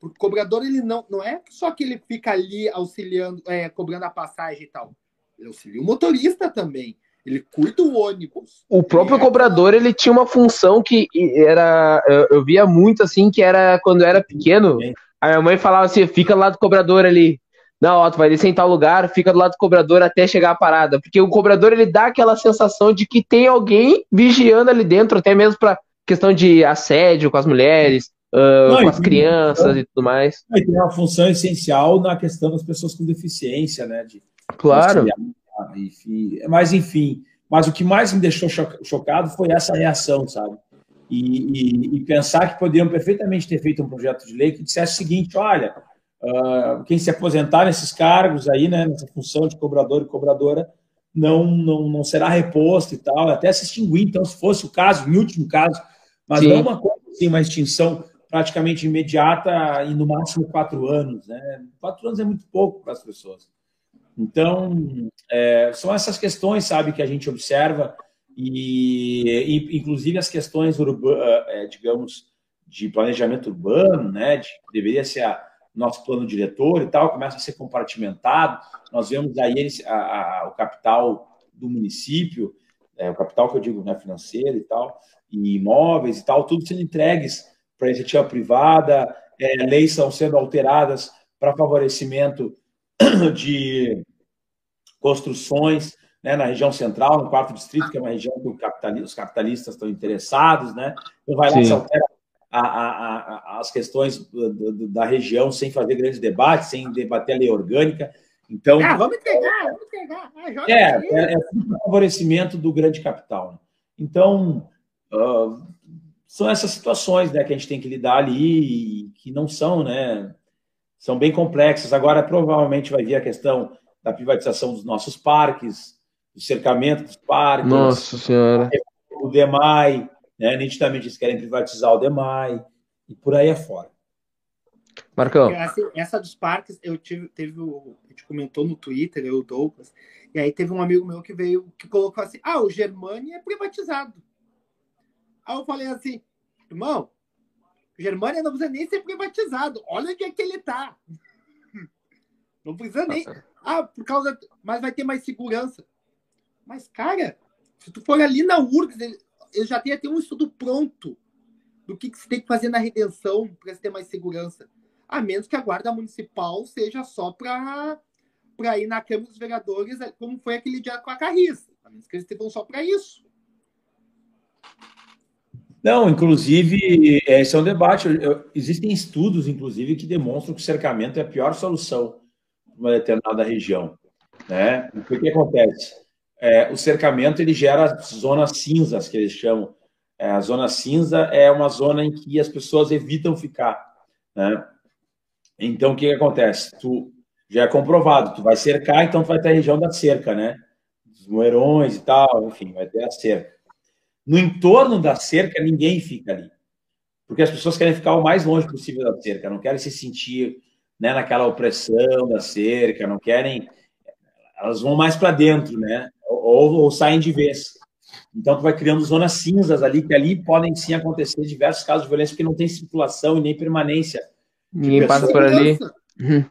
Porque o cobrador ele não, não é só que ele fica ali auxiliando, é, cobrando a passagem e tal. Ele auxilia o motorista também. Ele cuida do ônibus. O próprio é... cobrador ele tinha uma função que era eu, eu, via muito assim que era quando eu era pequeno. A minha mãe falava assim: fica lá do cobrador ali. Não, ó, tu vai descer em tal lugar, fica do lado do cobrador até chegar a parada. Porque o cobrador ele dá aquela sensação de que tem alguém vigiando ali dentro, até mesmo para questão de assédio com as mulheres, uh, Não, com as crianças e tudo mais. E tem uma função essencial na questão das pessoas com deficiência, né? De, claro. Enfim, mas, enfim, mas o que mais me deixou chocado foi essa reação, sabe? E, e, e pensar que poderiam perfeitamente ter feito um projeto de lei que dissesse o seguinte: olha Uh, quem se aposentar nesses cargos aí, né, nessa função de cobrador e cobradora, não, não, não será reposto e tal, até se extinguir, então, se fosse o caso, em último caso, mas Sim. não uma coisa assim, uma extinção praticamente imediata e no máximo quatro anos, né? Quatro anos é muito pouco para as pessoas. Então, é, são essas questões, sabe, que a gente observa e, e inclusive as questões, urbanas, é, digamos, de planejamento urbano, né, de, deveria ser a, nosso plano diretor e tal, começa a ser compartimentado. Nós vemos aí a, a, o capital do município, é, o capital que eu digo né, financeiro e tal, e imóveis e tal, tudo sendo entregues para a iniciativa privada, é, leis estão sendo alteradas para favorecimento de construções né, na região central, no quarto distrito, que é uma região que os capitalistas estão interessados, né? Então vai lá, Sim. se altera a, a, a, as questões da região sem fazer grandes debates, sem debater a lei orgânica. Então, ah, vamos entregar, vamos entregar. Ah, é, é, é um favorecimento do grande capital. Né? Então, uh, são essas situações né, que a gente tem que lidar ali e que não são, né? São bem complexas. Agora, provavelmente vai vir a questão da privatização dos nossos parques, do cercamento dos parques. Nossa Senhora. O DEMAI, né? Nitidamente eles querem privatizar o DEMAI e por aí afora. Marcão. Essa, essa dos parques, eu tive, teve o, a gente comentou no Twitter, eu, o Douglas, e aí teve um amigo meu que veio, que colocou assim, ah, o Germania é privatizado. Aí eu falei assim, irmão, Germania não precisa nem ser privatizado, olha onde é que ele tá. Não precisa nem. Ah, por causa. Mas vai ter mais segurança. Mas, cara, se tu for ali na URGS, eu já tenho até um estudo pronto do que, que se tem que fazer na redenção para ter mais segurança. A menos que a guarda municipal seja só para ir na Câmara dos Vereadores, como foi aquele dia com a Carriça. A menos que eles estejam só para isso. Não, inclusive, esse é um debate. Existem estudos, inclusive, que demonstram que o cercamento é a pior solução para uma determinada região. Né? O que, que acontece? é, o cercamento ele gera zonas cinzas, que eles chamam. É, a zona cinza é uma zona em que as pessoas evitam ficar. Né? Então, o que, que acontece? Tu já é comprovado, tu vai cercar, então tu vai ter a região da cerca, né? Os moerões e tal, enfim, vai ter a cerca. No entorno da cerca, ninguém fica ali. Porque as pessoas querem ficar o mais longe possível da cerca, não querem se sentir né, naquela opressão da cerca, não querem. Elas vão mais para dentro, né? ou, ou saem de vez. Então, tu vai criando zonas cinzas ali, que ali podem sim acontecer diversos casos de violência, porque não tem circulação e nem permanência. Ninguém passa por ali. Uhum.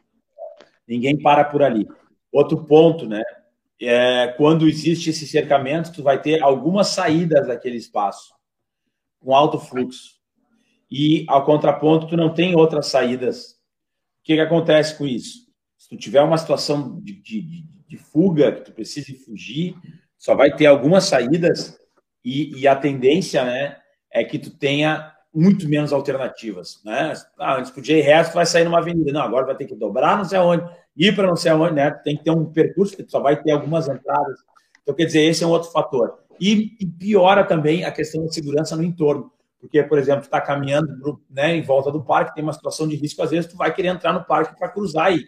Ninguém para por ali. Outro ponto, né? É, quando existe esse cercamento, tu vai ter algumas saídas daquele espaço, com alto fluxo. E, ao contraponto, tu não tem outras saídas. O que, que acontece com isso? Se tu tiver uma situação de, de, de fuga, que tu precise fugir, só vai ter algumas saídas e, e, a tendência, né, é que tu tenha muito menos alternativas, né? Ah, antes podia ir reto, vai sair numa avenida. Não, agora vai ter que dobrar não sei aonde, ir para não sei aonde, né? Tem que ter um percurso que só vai ter algumas entradas. Então, quer dizer, esse é um outro fator. e, e piora também a questão da segurança no entorno. Porque, por exemplo, está caminhando né, em volta do parque, tem uma situação de risco, às vezes tu vai querer entrar no parque para cruzar e,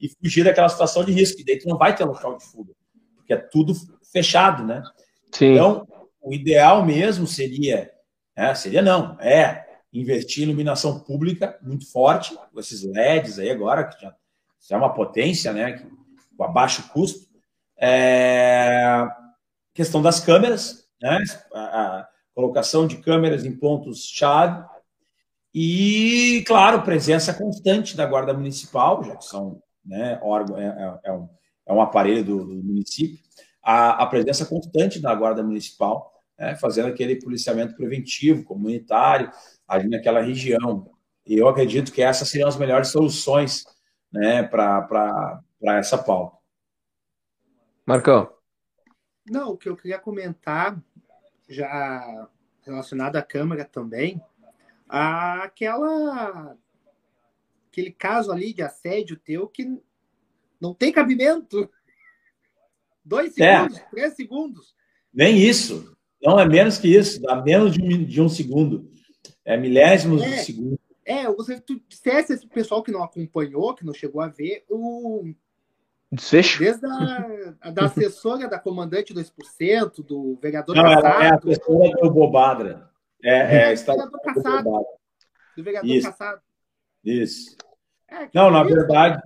e fugir daquela situação de risco, e daí tu não vai ter local de fuga, porque é tudo fechado, né? Sim. Então, o ideal mesmo seria, é, seria não, é investir em iluminação pública muito forte, com esses LEDs aí agora, que já, já é uma potência, né? Com baixo custo. É, questão das câmeras, né? A colocação de câmeras em pontos-chave e, claro, presença constante da Guarda Municipal, já que são né, órgão, é, é, é um, é um aparelho do, do município, a, a, presença constante da Guarda Municipal, né, fazendo aquele policiamento preventivo, comunitário, ali naquela região. E eu acredito que essas seriam as melhores soluções né, para essa pauta. Marcão. Não, o que eu queria comentar, já relacionado à Câmara também, aquela aquele caso ali de assédio teu que não tem cabimento. Dois é. segundos, é. três segundos. Nem isso. Não é menos que isso, dá menos de um, de um segundo. É milésimos é, de segundo. É, você tu dissesse esse pessoal que não acompanhou, que não chegou a ver, o. Desfecho? Desde a da assessora da comandante 2%, do vereador Não, Cassado. é a assessora do Bobadra. É, é, é está... do vereador Cassado. Do vereador Isso. Cassado. Isso. É, não, na verdade,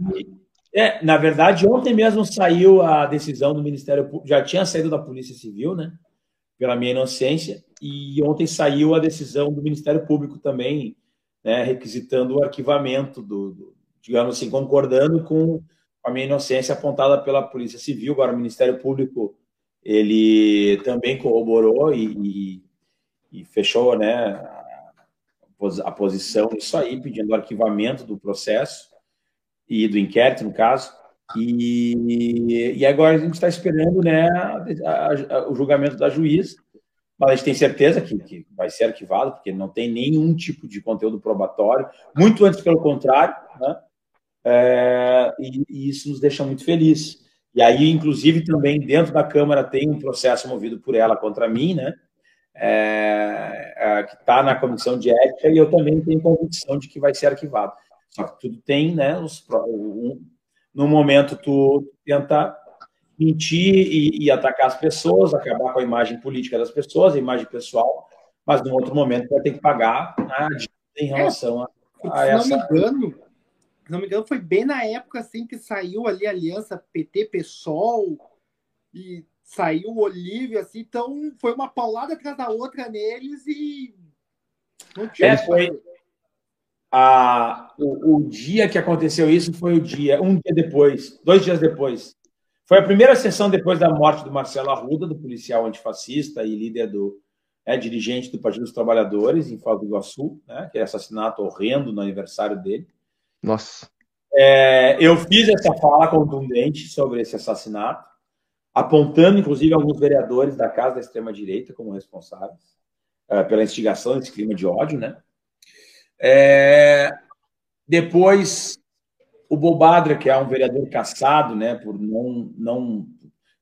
é, na verdade, ontem mesmo saiu a decisão do Ministério Público, já tinha saído da Polícia Civil, né? Pela minha inocência, e ontem saiu a decisão do Ministério Público também, né, requisitando o arquivamento do, do, digamos assim, concordando com a minha inocência apontada pela Polícia Civil. Agora, o Ministério Público ele também corroborou e, e, e fechou, né, a posição nisso aí, pedindo o arquivamento do processo e do inquérito, no caso. E, e agora a gente está esperando né, a, a, o julgamento da juíza, mas a gente tem certeza que, que vai ser arquivado, porque não tem nenhum tipo de conteúdo probatório, muito antes pelo contrário, né? É, e, e, isso nos deixa muito felizes. E aí, inclusive, também dentro da Câmara tem um processo movido por ela contra mim, né? é, é, que está na comissão de ética e eu também tenho convicção de que vai ser arquivado. Só que tudo tem, né? Os, um, no momento tu tenta mentir e, e, atacar as pessoas, acabar com a imagem política das pessoas, a imagem pessoal, mas no outro momento vai ter que pagar a em relação a, a essa. Se não me engano, se não me engano, foi bem na época assim que saiu ali a aliança PT-PSOL e saiu o Olívio, assim, então foi uma paulada atrás da outra neles e não tinha. É, foi, a, o, o, dia que aconteceu isso foi o dia, um dia depois, dois dias depois. Foi a primeira sessão depois da morte do Marcelo Arruda, do policial antifascista e líder do é, dirigente do Partido dos Trabalhadores em Foz do Iguaçu, né, que é assassinato horrendo no aniversário dele. Nossa. É, eu fiz essa fala contundente sobre esse assassinato apontando, inclusive, alguns vereadores da casa da extrema-direita como responsáveis uh, pela instigação desse clima de ódio, né? É... Depois, o Bobadra, que é um vereador caçado, né, por não, não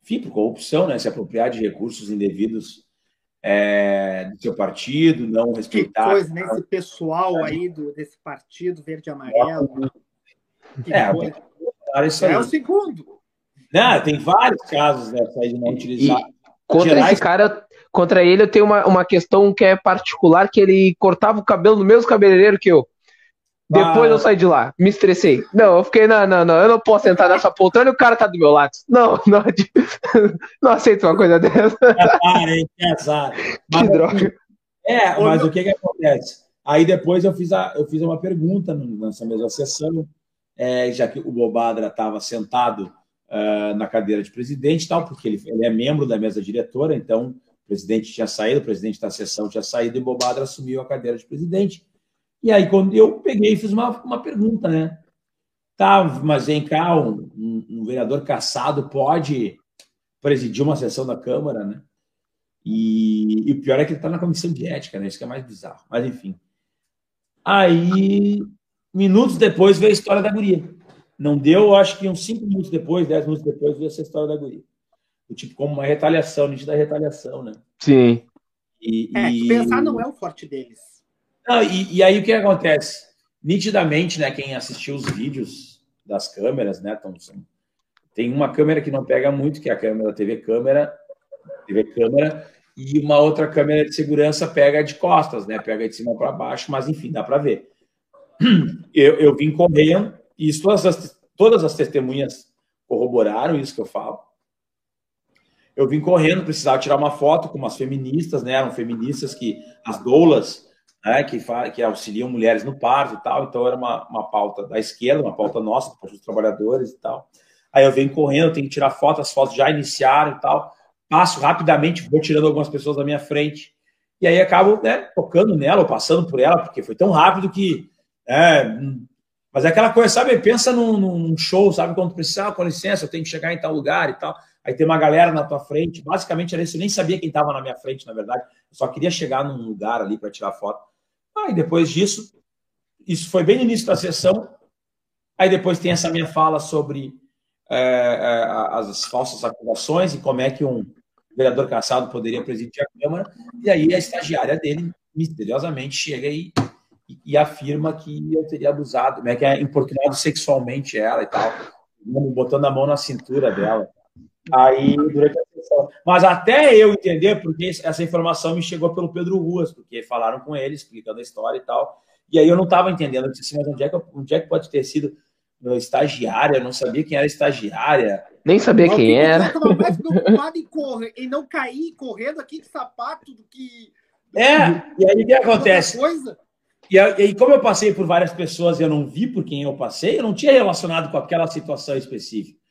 enfim, por corrupção, né, se apropriar de recursos indevidos é, do seu partido, não respeitar... Que coisa, né, esse pessoal aí do, desse partido verde e amarelo. Que é, coisa. é o segundo. Não, tem vários casos dessa aí de não utilizar. E contra Gerais... esse cara, contra ele, eu tenho uma, uma questão que é particular, que ele cortava o cabelo no mesmo cabeleireiro que eu. Depois ah. eu saí de lá, me estressei. Não, eu fiquei, não, não, não, eu não posso entrar nessa poltrona e o cara tá do meu lado. Não, não, não aceito uma coisa dessa. azar, hein? Que azar. Mas, que droga. É, mas o que que acontece? Aí depois eu fiz, a, eu fiz uma pergunta nessa mesma sessão, é, já que o Bobadra estava sentado uh, na cadeira de presidente, tal, porque ele, ele, é membro da mesa diretora, então o presidente tinha saído, o presidente da sessão tinha saído e Bobadra assumiu a cadeira de presidente. E aí, quando eu peguei e fiz uma, uma pergunta, né? Tá, mas vem cá, um, um, um vereador caçado pode presidir uma sessão da Câmara, né? E, e, o pior é que ele está na comissão de ética, né? Isso que é mais bizarro. Mas enfim. Aí, minutos depois, veio a história da guria. Não deu, acho que uns cinco minutos depois, dez minutos depois, veio essa história da guria. tipo, como uma retaliação, nítida retaliação, né? Sim. E, é, e... pensar não é o forte deles. Não, e, e, aí o que acontece? Nitidamente, né, quem assistiu os vídeos das câmeras, né, Thompson, tem uma câmera que não pega muito, que é a câmera TV câmera, TV câmera, e uma outra câmera de segurança pega de costas, né, pega de cima para baixo, mas enfim, dá para ver. Eu, eu vim correndo, e todas as, todas as testemunhas corroboraram isso que eu falo. Eu vim correndo, precisava tirar uma foto com umas feministas, né? Eram feministas que, as doulas, né? que, que auxiliam mulheres no parto e tal. Então era uma, uma pauta da esquerda, uma pauta nossa, para os trabalhadores e tal. Aí eu venho correndo, tenho que tirar foto, as fotos já iniciaram e tal. Passo rapidamente, vou tirando algumas pessoas da minha frente. E aí acabo né, tocando nela ou passando por ela, porque foi tão rápido que. É, mas é aquela coisa, sabe? Pensa num, num show, sabe? Quando precisa, ah, com licença, eu tenho que chegar em tal lugar e tal aí tem uma galera na tua frente. Basicamente era isso, eu nem sabia quem estava na minha frente, na verdade. Eu só queria chegar num lugar ali para tirar foto. Aí depois disso, isso foi bem no início da sessão. Aí depois tem essa minha fala sobre é, é, as falsas acusações e como é que um vereador caçado poderia presidir a Câmara. E aí a estagiária dele, misteriosamente, chega e, e, afirma que eu teria abusado, como é que é importunado sexualmente ela e tal, botando a mão na cintura dela. Aí, durante a. Mas até eu entender, porque essa informação me chegou pelo Pedro Ruas, porque falaram com ele, explicando a história e tal. E aí eu não estava entendendo. Eu disse assim, mas onde é, que, onde é que pode ter sido estagiária? Eu não sabia quem era estagiária. Nem sabia não, quem era. Eu estava mais preocupado em, correr, em não cair correndo aqui de sapato do que. É, e aí o que acontece? Coisa. E aí, como eu passei por várias pessoas e eu não vi por quem eu passei, eu não tinha relacionado com aquela situação específica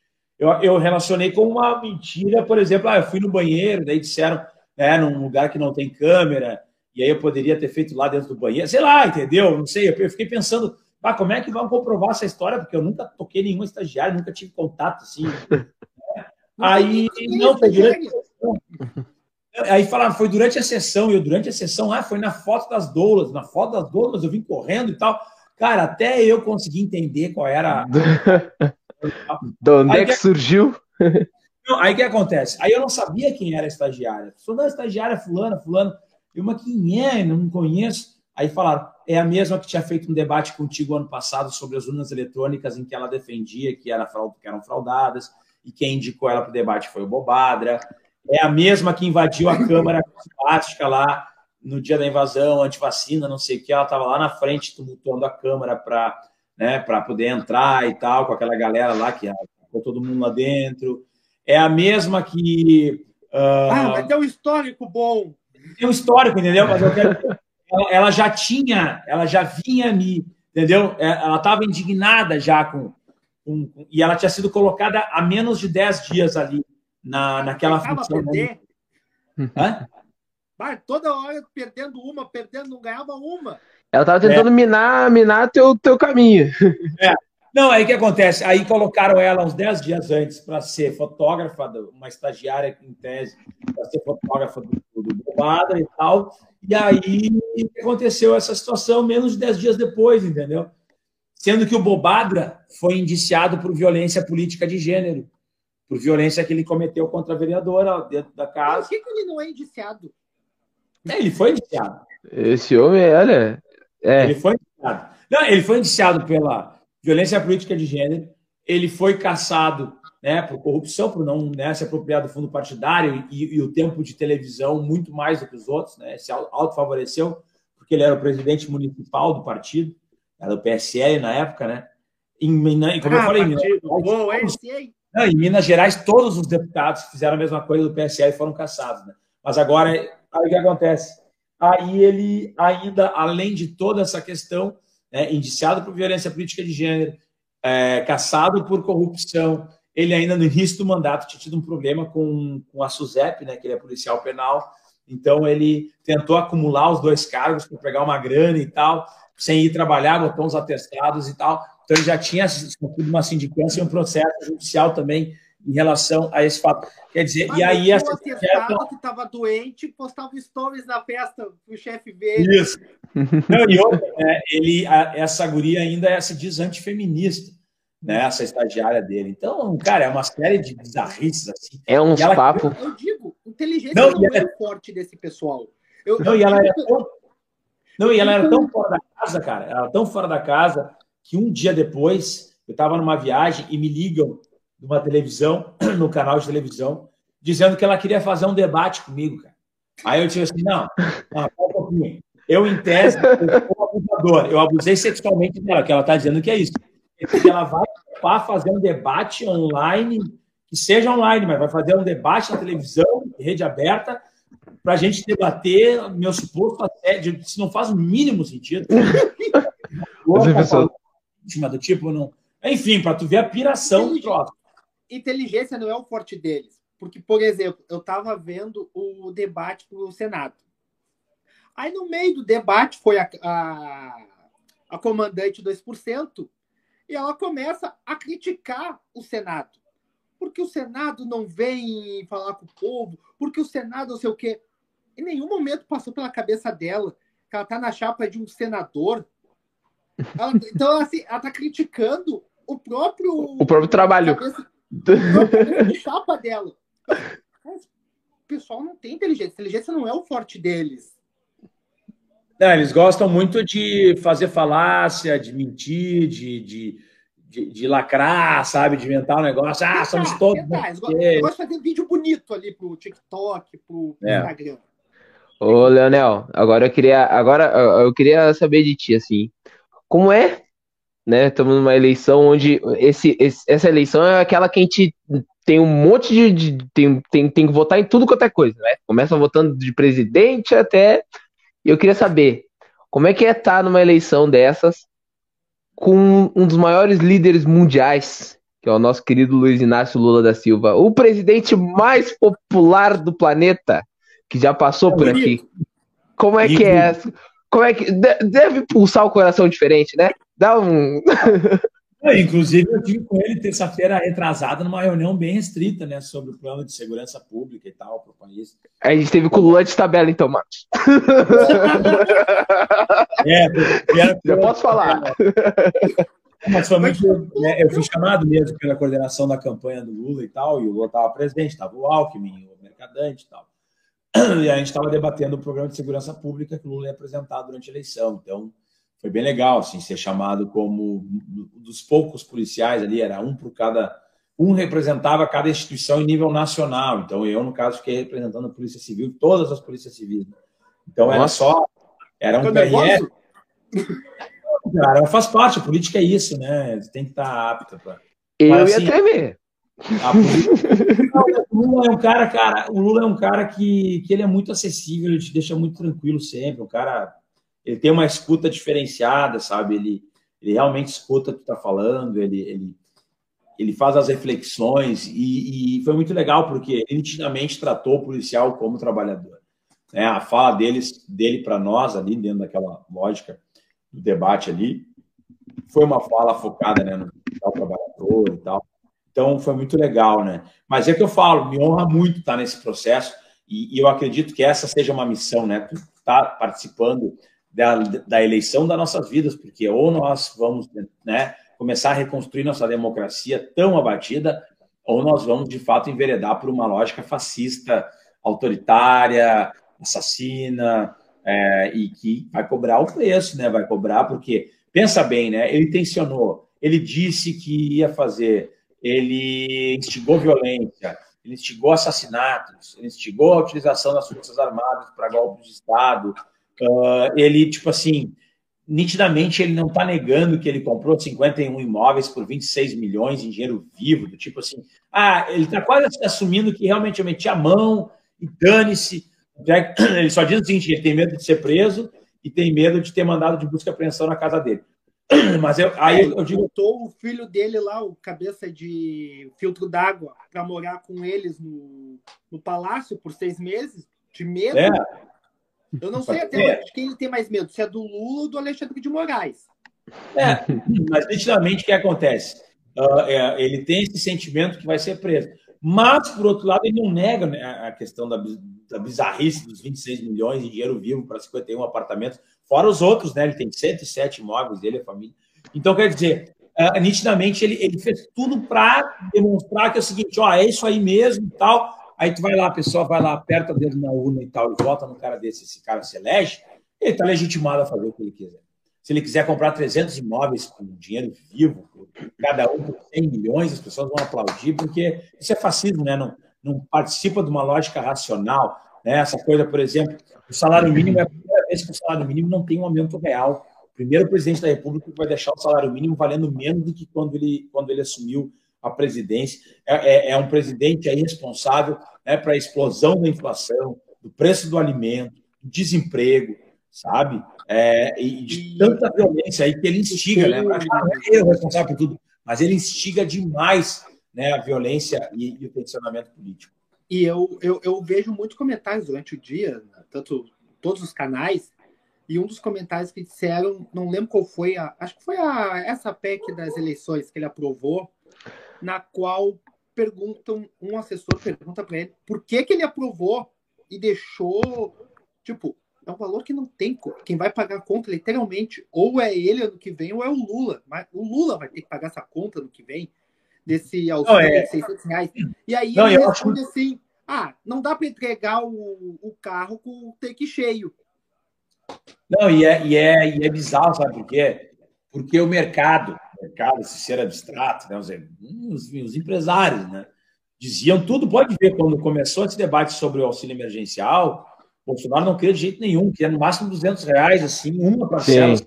eu, eu relacionei com uma mentira, por exemplo, ah, eu fui no banheiro, daí disseram, é, num lugar que não tem câmera, e aí eu poderia ter feito lá dentro do banheiro, sei lá, entendeu? Não sei, eu fiquei pensando, ah, como é que vão comprovar essa história? Porque eu nunca toquei nenhum estagiário, nunca tive contato assim. Né? Aí, não, foi durante a sessão. Aí falaram, foi durante a sessão, e eu durante a sessão, ah, foi na foto das doulas, na foto das doulas, eu vim correndo e tal. Cara, até eu consegui entender qual era De onde é que, que surgiu? Não, aí o que acontece? Aí eu não sabia quem era a estagiária. Sou da estagiária fulana, fulano. Eu, mas quem é? Não conheço. Aí falaram, é a mesma que tinha feito um debate contigo ano passado sobre as urnas eletrônicas, em que ela defendia que, era fraude, que eram fraudadas, e quem indicou ela para o debate foi o Bobadra. É a mesma que invadiu a Câmara Plástica lá no dia da invasão, antivacina, não sei o que. Ela estava lá na frente, tumultuando a Câmara para né, para poder entrar e tal, com aquela galera lá que ficou todo mundo lá dentro. É a mesma que. Uh, ah, vai ter um histórico bom. Tem um histórico, entendeu? Mas eu quero, ela, ela, já tinha, ela já vinha me. Entendeu? É, ela estava indignada já com, com, com, E ela tinha sido colocada há menos de 10 dias ali, na, naquela função. Perder. Hã? Vai, toda hora perdendo uma, perdendo, não ganhava uma. Ela tava tentando é. minar, minar teu, teu caminho. É. Não, aí o que acontece? Aí colocaram ela uns 10 dias antes para ser fotógrafa, uma estagiária em tese, para ser fotógrafa do, do Bobada e tal. E aí aconteceu essa situação menos de 10 dias depois, entendeu? Sendo que o Bobadra foi indiciado por violência política de gênero, por violência que ele cometeu contra a vereadora dentro da casa. Por que, que ele não é indiciado? É, ele foi indiciado. Esse homem, olha, é. Ele foi indiciado. Não, ele foi indiciado pela violência política de gênero, ele foi caçado né, por corrupção, por não né, se apropriar do fundo partidário e, e, o tempo de televisão muito mais do que os outros, né, se autofavoreceu, porque ele era o presidente municipal do partido, era do PSL na época, né? Em, em, como ah, eu falei, bom, todos, não, em Minas Gerais, todos os deputados fizeram a mesma coisa do PSL e foram caçados. Né? Mas agora, aí o que acontece? Aí ele ainda, além de toda essa questão, né, indiciado por violência política de gênero, é, caçado por corrupção, ele ainda no início do mandato tinha tido um problema com, com a SUSEP, né, que ele é policial penal, então ele tentou acumular os dois cargos para pegar uma grana e tal, sem ir trabalhar, botou uns atestados e tal, então ele já tinha sofrido uma sindicância e um processo judicial também em relação a esse fato. Quer dizer, Mas e aí essa que estava doente postava stories na festa o chefe ver. Isso. Não, e outra, né, ele, a, essa guria ainda é, se diz antifeminista. né, essa estagiária dele. Então, cara, é uma série de bizarrices assim. É uns ela... papo. Eu digo, inteligência não, não é ela... forte desse pessoal. Eu, não, e ela era tão... Não, e ela era tão fora da casa, cara, ela era tão fora da casa que um dia depois eu estava numa viagem e me ligam numa televisão, no canal de televisão, dizendo que ela queria fazer um debate comigo, cara. Aí eu disse assim, não, não um pouquinho. Eu, em tese, eu sou abusador. Eu abusei sexualmente dela, que ela está dizendo que é isso. Ela vai fazer um debate online, que seja online, mas vai fazer um debate na televisão, rede aberta, para a gente debater meu suposto assédio, se não faz o mínimo sentido. Vítima do tipo, não. Enfim, para tu ver a piração do troço. Inteligência não é o forte deles. Porque, por exemplo, eu estava vendo o debate para o Senado. Aí, no meio do debate, foi a, a, a comandante 2%, e ela começa a criticar o Senado. Porque o Senado não vem falar com o povo, porque o Senado não sei o quê. Em nenhum momento passou pela cabeça dela que ela está na chapa de um senador. Ela, então, assim, ela está criticando o próprio. O próprio trabalho. Cabeça, o próprio chapa dela. Mas, o pessoal não tem inteligência. Inteligência não é o forte deles. Não, eles gostam muito de fazer falácia, de mentir, de, de, de, de lacrar, sabe? De inventar um negócio. Ah, somos todos. Tentar. Eles gostam de fazer vídeo bonito ali pro TikTok, pro é. Instagram. Ô, Leonel, agora eu queria, agora eu queria saber de ti, assim, como é, né? Estamos numa eleição onde esse, esse, essa eleição é aquela que a gente tem um monte de, de tem, tem, tem que votar em tudo quanto é coisa, né? Começa votando de presidente até e eu queria saber como é que é estar numa eleição dessas com um dos maiores líderes mundiais, que é o nosso querido Luiz Inácio Lula da Silva, o presidente mais popular do planeta, que já passou por aqui. Como é que é? Como é que deve pulsar o coração diferente, né? Dá um É, inclusive, eu tive com ele terça-feira retrasada numa reunião bem restrita, né, sobre o plano de segurança pública e tal para o país. A gente teve com o Lula de tabela, então, Marcos. É, era... já posso falar. Mas foi muito. Né, eu fui chamado mesmo pela coordenação da campanha do Lula e tal, e o Lula estava presente, estava o Alckmin, o Mercadante e tal. E a gente estava debatendo o programa de segurança pública que o Lula ia apresentar durante a eleição. Então, foi bem legal assim ser chamado como dos poucos policiais ali era um por cada um representava cada instituição em nível nacional. Então eu no caso fiquei representando a polícia civil todas as polícias civis então Nossa. era só era um PRF cara faz parte a política é isso né? Você tem que estar apto para eu Mas, ia assim, tremer o Lula é um cara, cara, o Lula é um cara que, que ele é muito acessível, ele te deixa muito tranquilo sempre, um cara ele tem uma escuta diferenciada, sabe? Ele, ele realmente escuta o que está falando, ele, ele, ele faz as reflexões e, e, foi muito legal porque ele nitidamente tratou o policial como trabalhador. É, a fala deles, dele para nós ali, dentro daquela lógica do debate ali, foi uma fala focada né, no trabalhador e tal. Então foi muito legal, né? Mas é que eu falo, me honra muito estar nesse processo e, e eu acredito que essa seja uma missão, né? Tu tá participando da, da eleição das nossas vidas, porque ou nós vamos né, começar a reconstruir nossa democracia tão abatida, ou nós vamos de fato enveredar por uma lógica fascista, autoritária, assassina, é, e que vai cobrar o preço, né? Vai cobrar, porque, pensa bem, né? Ele tensionou, ele disse que ia fazer, ele instigou violência, ele instigou assassinatos, ele instigou a utilização das Forças Armadas para golpes de Estado, Uh, ele, tipo assim, nitidamente ele não está negando que ele comprou 51 imóveis por 26 milhões em dinheiro vivo, do tipo assim, ah, ele está quase assumindo que realmente eu meti a mão e dane-se. Ele só diz o seguinte: ele tem medo de ser preso e tem medo de ter mandado de busca e apreensão na casa dele. Mas eu, aí eu, eu digo. Botou o filho dele lá, o cabeça de filtro d'água, para morar com eles no, no palácio por seis meses, de medo. É. Eu não sei até é. de quem ele tem mais medo, se é do Lula ou do Alexandre de Moraes. É, mas nitidamente o que acontece? Uh, é, ele tem esse sentimento que vai ser preso. Mas, por outro lado, ele não nega né, a questão da, da bizarrice dos 26 milhões de dinheiro vivo para 51 apartamentos, fora os outros, né? Ele tem 107 imóveis dele, a família. Então, quer dizer, uh, nitidamente ele, ele fez tudo para demonstrar que é o seguinte, ó, é isso aí mesmo e tal. Aí tu vai lá, a pessoa vai lá, aperta o dedo na urna e tal, e vota no cara desse, esse cara se elege, ele está legitimado a fazer o que ele quiser. Se ele quiser comprar 300 imóveis com dinheiro vivo, cada um por 100 milhões, as pessoas vão aplaudir, porque isso é fascismo, né? Não, não participa de uma lógica racional. Né? Essa coisa, por exemplo, o salário mínimo é a primeira vez que o salário mínimo não tem um aumento real. O primeiro presidente da República vai deixar o salário mínimo valendo menos do que quando ele, quando ele assumiu a presidência. É, é, é um presidente aí responsável né, para a explosão da inflação, do preço do alimento, do desemprego, sabe? É, e de tanta violência aí que ele instiga, né? Não é ele o responsável por tudo, mas ele instiga demais né, a violência e, e o tensionamento político. E eu, eu, eu, vejo muitos comentários durante o dia, tanto todos os canais, e um dos comentários que disseram, não lembro qual foi, a, acho que foi a, essa PEC das eleições que ele aprovou, na qual perguntam, um assessor pergunta para ele por que, que ele aprovou e deixou, tipo, é um valor que não tem. Quem vai pagar a conta, literalmente, ou é ele ano que vem, ou é o Lula. Mas o Lula vai ter que pagar essa conta ano que vem, desse auxílio é... de 600 reais. E aí não, ele responde acho... assim: ah, não dá para entregar o, o carro com o take cheio. Não, e é, e, é, e é bizarro, sabe por quê? Porque o mercado, mercado, esse ser abstrato, né, os, os empresários, né, diziam tudo. Pode ver, quando começou esse debate sobre o auxílio emergencial, Bolsonaro não queria de jeito nenhum, queria no máximo 200 reais, assim, uma parcela, Sim.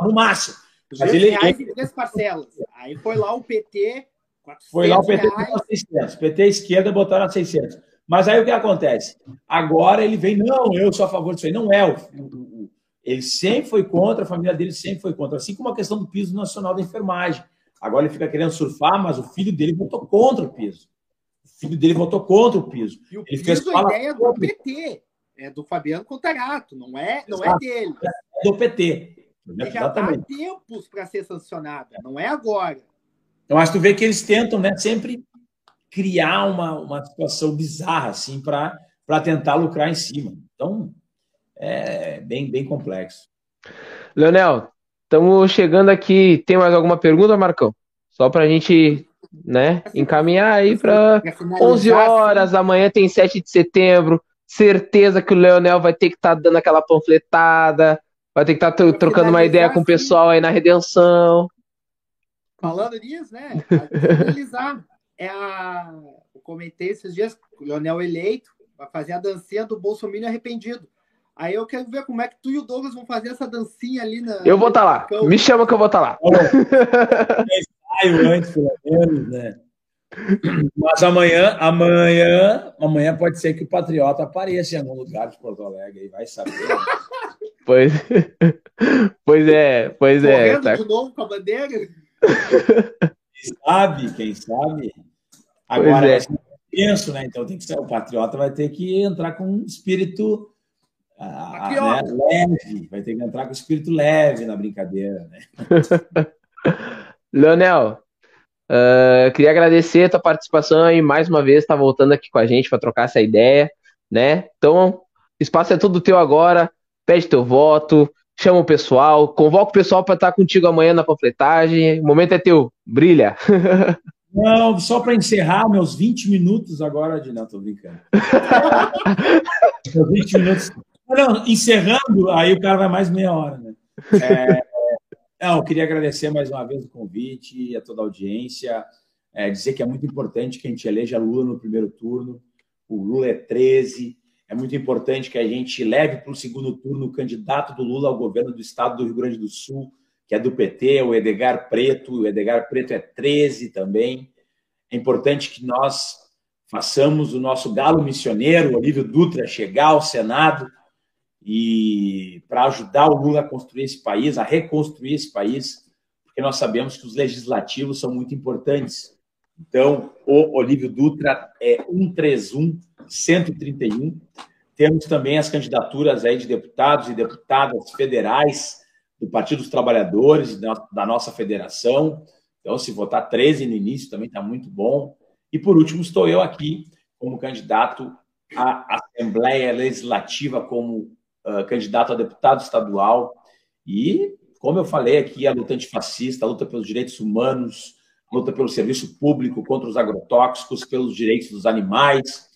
no máximo. Mas ele, reais em três parcelas. Aí foi lá o PT. Foi lá o PT com 600. PT esquerda botaram a 600. Mas aí o que acontece? Agora ele vem, não, eu sou a favor disso aí. Não é. O, o, ele sempre foi contra, a família dele sempre foi contra. Assim como a questão do piso nacional da enfermagem. Agora ele fica querendo surfar, mas o filho dele votou contra o piso. O filho dele votou contra o piso. E o ele piso é a ideia do PT é do Fabiano Contarato, não é, não é dele. É do PT. Ele já está há tempos para ser sancionado, não é agora. Então, acho que tu vê que eles tentam né, sempre criar uma, uma situação bizarra assim para tentar lucrar em cima. Então, é bem, bem complexo. Leonel, estamos chegando aqui. Tem mais alguma pergunta, Marcão? Só para a gente né, encaminhar aí para 11 horas. Amanhã tem 7 de setembro certeza que o Leonel vai ter que estar tá dando aquela panfletada, vai ter que estar tá trocando uma ideia com o pessoal aí na redenção. Falando nisso, né? Finalizar. É a... Eu comentei esses dias, o Leonel eleito vai fazer a dancinha do Bolsonaro arrependido. Aí eu quero ver como é que tu e o Douglas vão fazer essa dancinha ali na. Eu vou estar tá lá. Me chama que eu vou estar tá lá. antes, pelo menos, né? Mas amanhã, amanhã, amanhã pode ser que o Patriota apareça em algum lugar de Porto Alegre, vai saber. Pois, pois é, pois é. Tá... de novo com a bandeira? Quem sabe, quem sabe. Agora é. é penso, né? Então tem que ser o Patriota vai ter que entrar com um espírito ah, né? leve, vai ter que entrar com espírito leve na brincadeira, né? Leonel, Uh, queria agradecer a tua participação e mais uma vez estar tá voltando aqui com a gente para trocar essa ideia, né? Então, o espaço é todo teu agora. Pede teu voto, chama o pessoal, convoca o pessoal para estar tá contigo amanhã na panfletagem. O momento é teu, brilha. Não, só para encerrar meus 20 minutos agora de. Não, tô brincando. 20 minutos. Não, encerrando, aí o cara vai mais meia hora, né? É, não, eu queria agradecer mais uma vez o convite a toda a audiência. É, dizer que é muito importante que a gente eleja Lula no primeiro turno. O Lula é 13. É muito importante que a gente leve para o segundo turno o candidato do Lula ao governo do estado do Rio Grande do Sul, que é do PT, o Edgar Preto. O Edgar Preto é 13 também. É importante que nós façamos o nosso galo missioneiro, Olívio Dutra, chegar ao Senado e para ajudar o Lula a construir esse país, a reconstruir esse país, porque nós sabemos que os legislativos são muito importantes. Então, o Olívio Dutra é 131 131. Temos também as candidaturas aí de deputados e deputadas federais do Partido dos Trabalhadores, da nossa federação. Então, se votar 13 no início, também está muito bom. E, por último, estou eu aqui como candidato à Assembleia Legislativa como uh, candidato a deputado estadual. E como eu falei aqui, a luta antifascista, a luta pelos direitos humanos, a luta pelo serviço público contra os agrotóxicos, pelos direitos dos animais,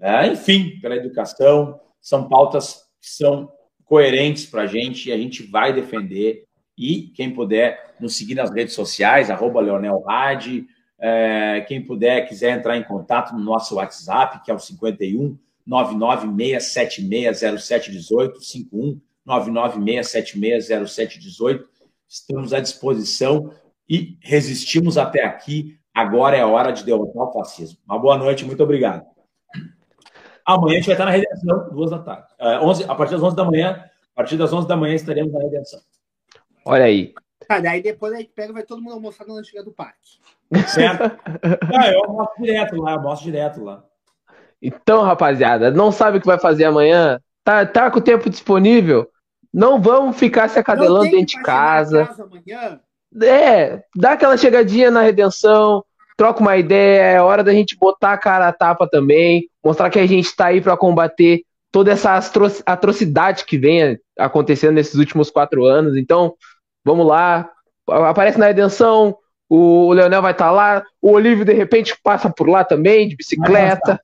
é, enfim, pela educação, são pautas que são coerentes para a gente e a gente vai defender. E quem puder nos seguir nas redes sociais, arroba Leonel Hadi, é, quem puder, quiser entrar em contato no nosso WhatsApp, que é o 51 996760718, 51 996760718. Estamos à disposição e resistimos até aqui. Agora é a hora de derrotar o fascismo. Uma boa noite, muito obrigado. Amanhã a gente vai estar na redenção, duas da tarde. É, 11, a partir das 11 da manhã, a partir das 11 da manhã estaremos na redenção. Olha aí. Tá, daí depois a gente pega vai todo mundo almoçar na lancheira do parque. Certo? ah, eu almoço direto lá, eu almoço direto lá. Então, rapaziada, não sabe o que vai fazer amanhã? Tá, tá com o tempo disponível? Não vamos ficar se acadelando dentro de casa. casa é, dá aquela chegadinha na redenção, troca uma ideia, é hora da gente botar a cara a tapa também, mostrar que a gente está aí para combater toda essa atrocidade que vem acontecendo nesses últimos quatro anos. Então, vamos lá, aparece na redenção, o Leonel vai estar tá lá, o Olívio de repente passa por lá também, de bicicleta,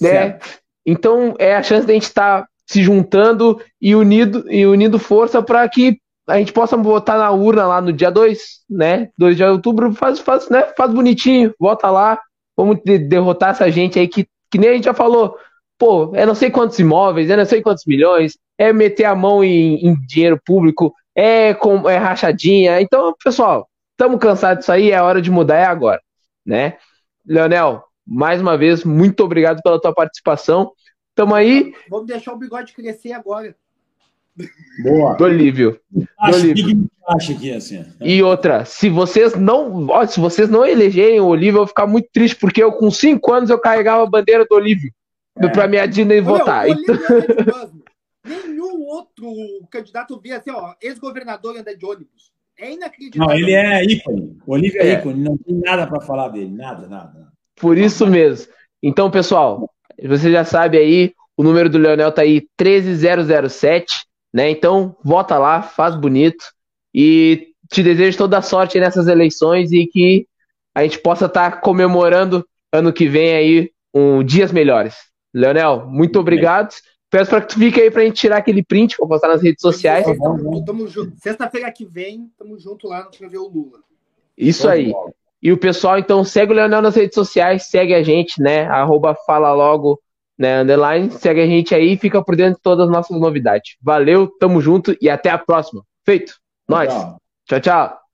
né? Então é a chance da gente estar tá se juntando e unido e unindo força para que a gente possa votar na urna lá no dia 2, né? 2 de outubro, faz, faz, né? faz bonitinho, vota lá, vamos de, derrotar essa gente aí que, que nem a gente já falou. Pô, é não sei quantos imóveis, é não sei quantos milhões, é meter a mão em, em dinheiro público, é, com, é rachadinha. Então, pessoal, estamos cansados disso aí, é hora de mudar, é agora, né? Leonel, mais uma vez, muito obrigado pela tua participação. Tamo aí. Vamos deixar o bigode crescer agora. Boa. Do Olívio. Do Olívio. Acho que assim. E outra, se vocês não, ó, se vocês não elegerem o Olívio, eu vou ficar muito triste porque eu com cinco anos eu carregava a bandeira do Olívio é. para minha Disney votar. O então... Nenhum outro candidato via assim, ó, ex-governador anda de ônibus. É inacreditável. Não, ele é ícone. O Olívio é, é ícone, não tem nada para falar dele, nada, nada. Por isso mesmo. Então, pessoal, você já sabe aí, o número do Leonel tá aí 13007 né? Então, vota lá, faz bonito e te desejo toda a sorte nessas eleições e que a gente possa estar tá comemorando ano que vem aí um dias melhores. Leonel, muito obrigado. Peço para que tu fique aí para a gente tirar aquele print para postar nas redes sociais. Sexta-feira que vem, tamo junto lá no ver o Lula. Isso aí. E o pessoal, então, segue o Leonel nas redes sociais, segue a gente, né? Arroba fala logo né, underline, segue a gente aí e fica por dentro de todas as nossas novidades. Valeu, tamo junto e até a próxima. Feito. Nós. Tchau, tchau.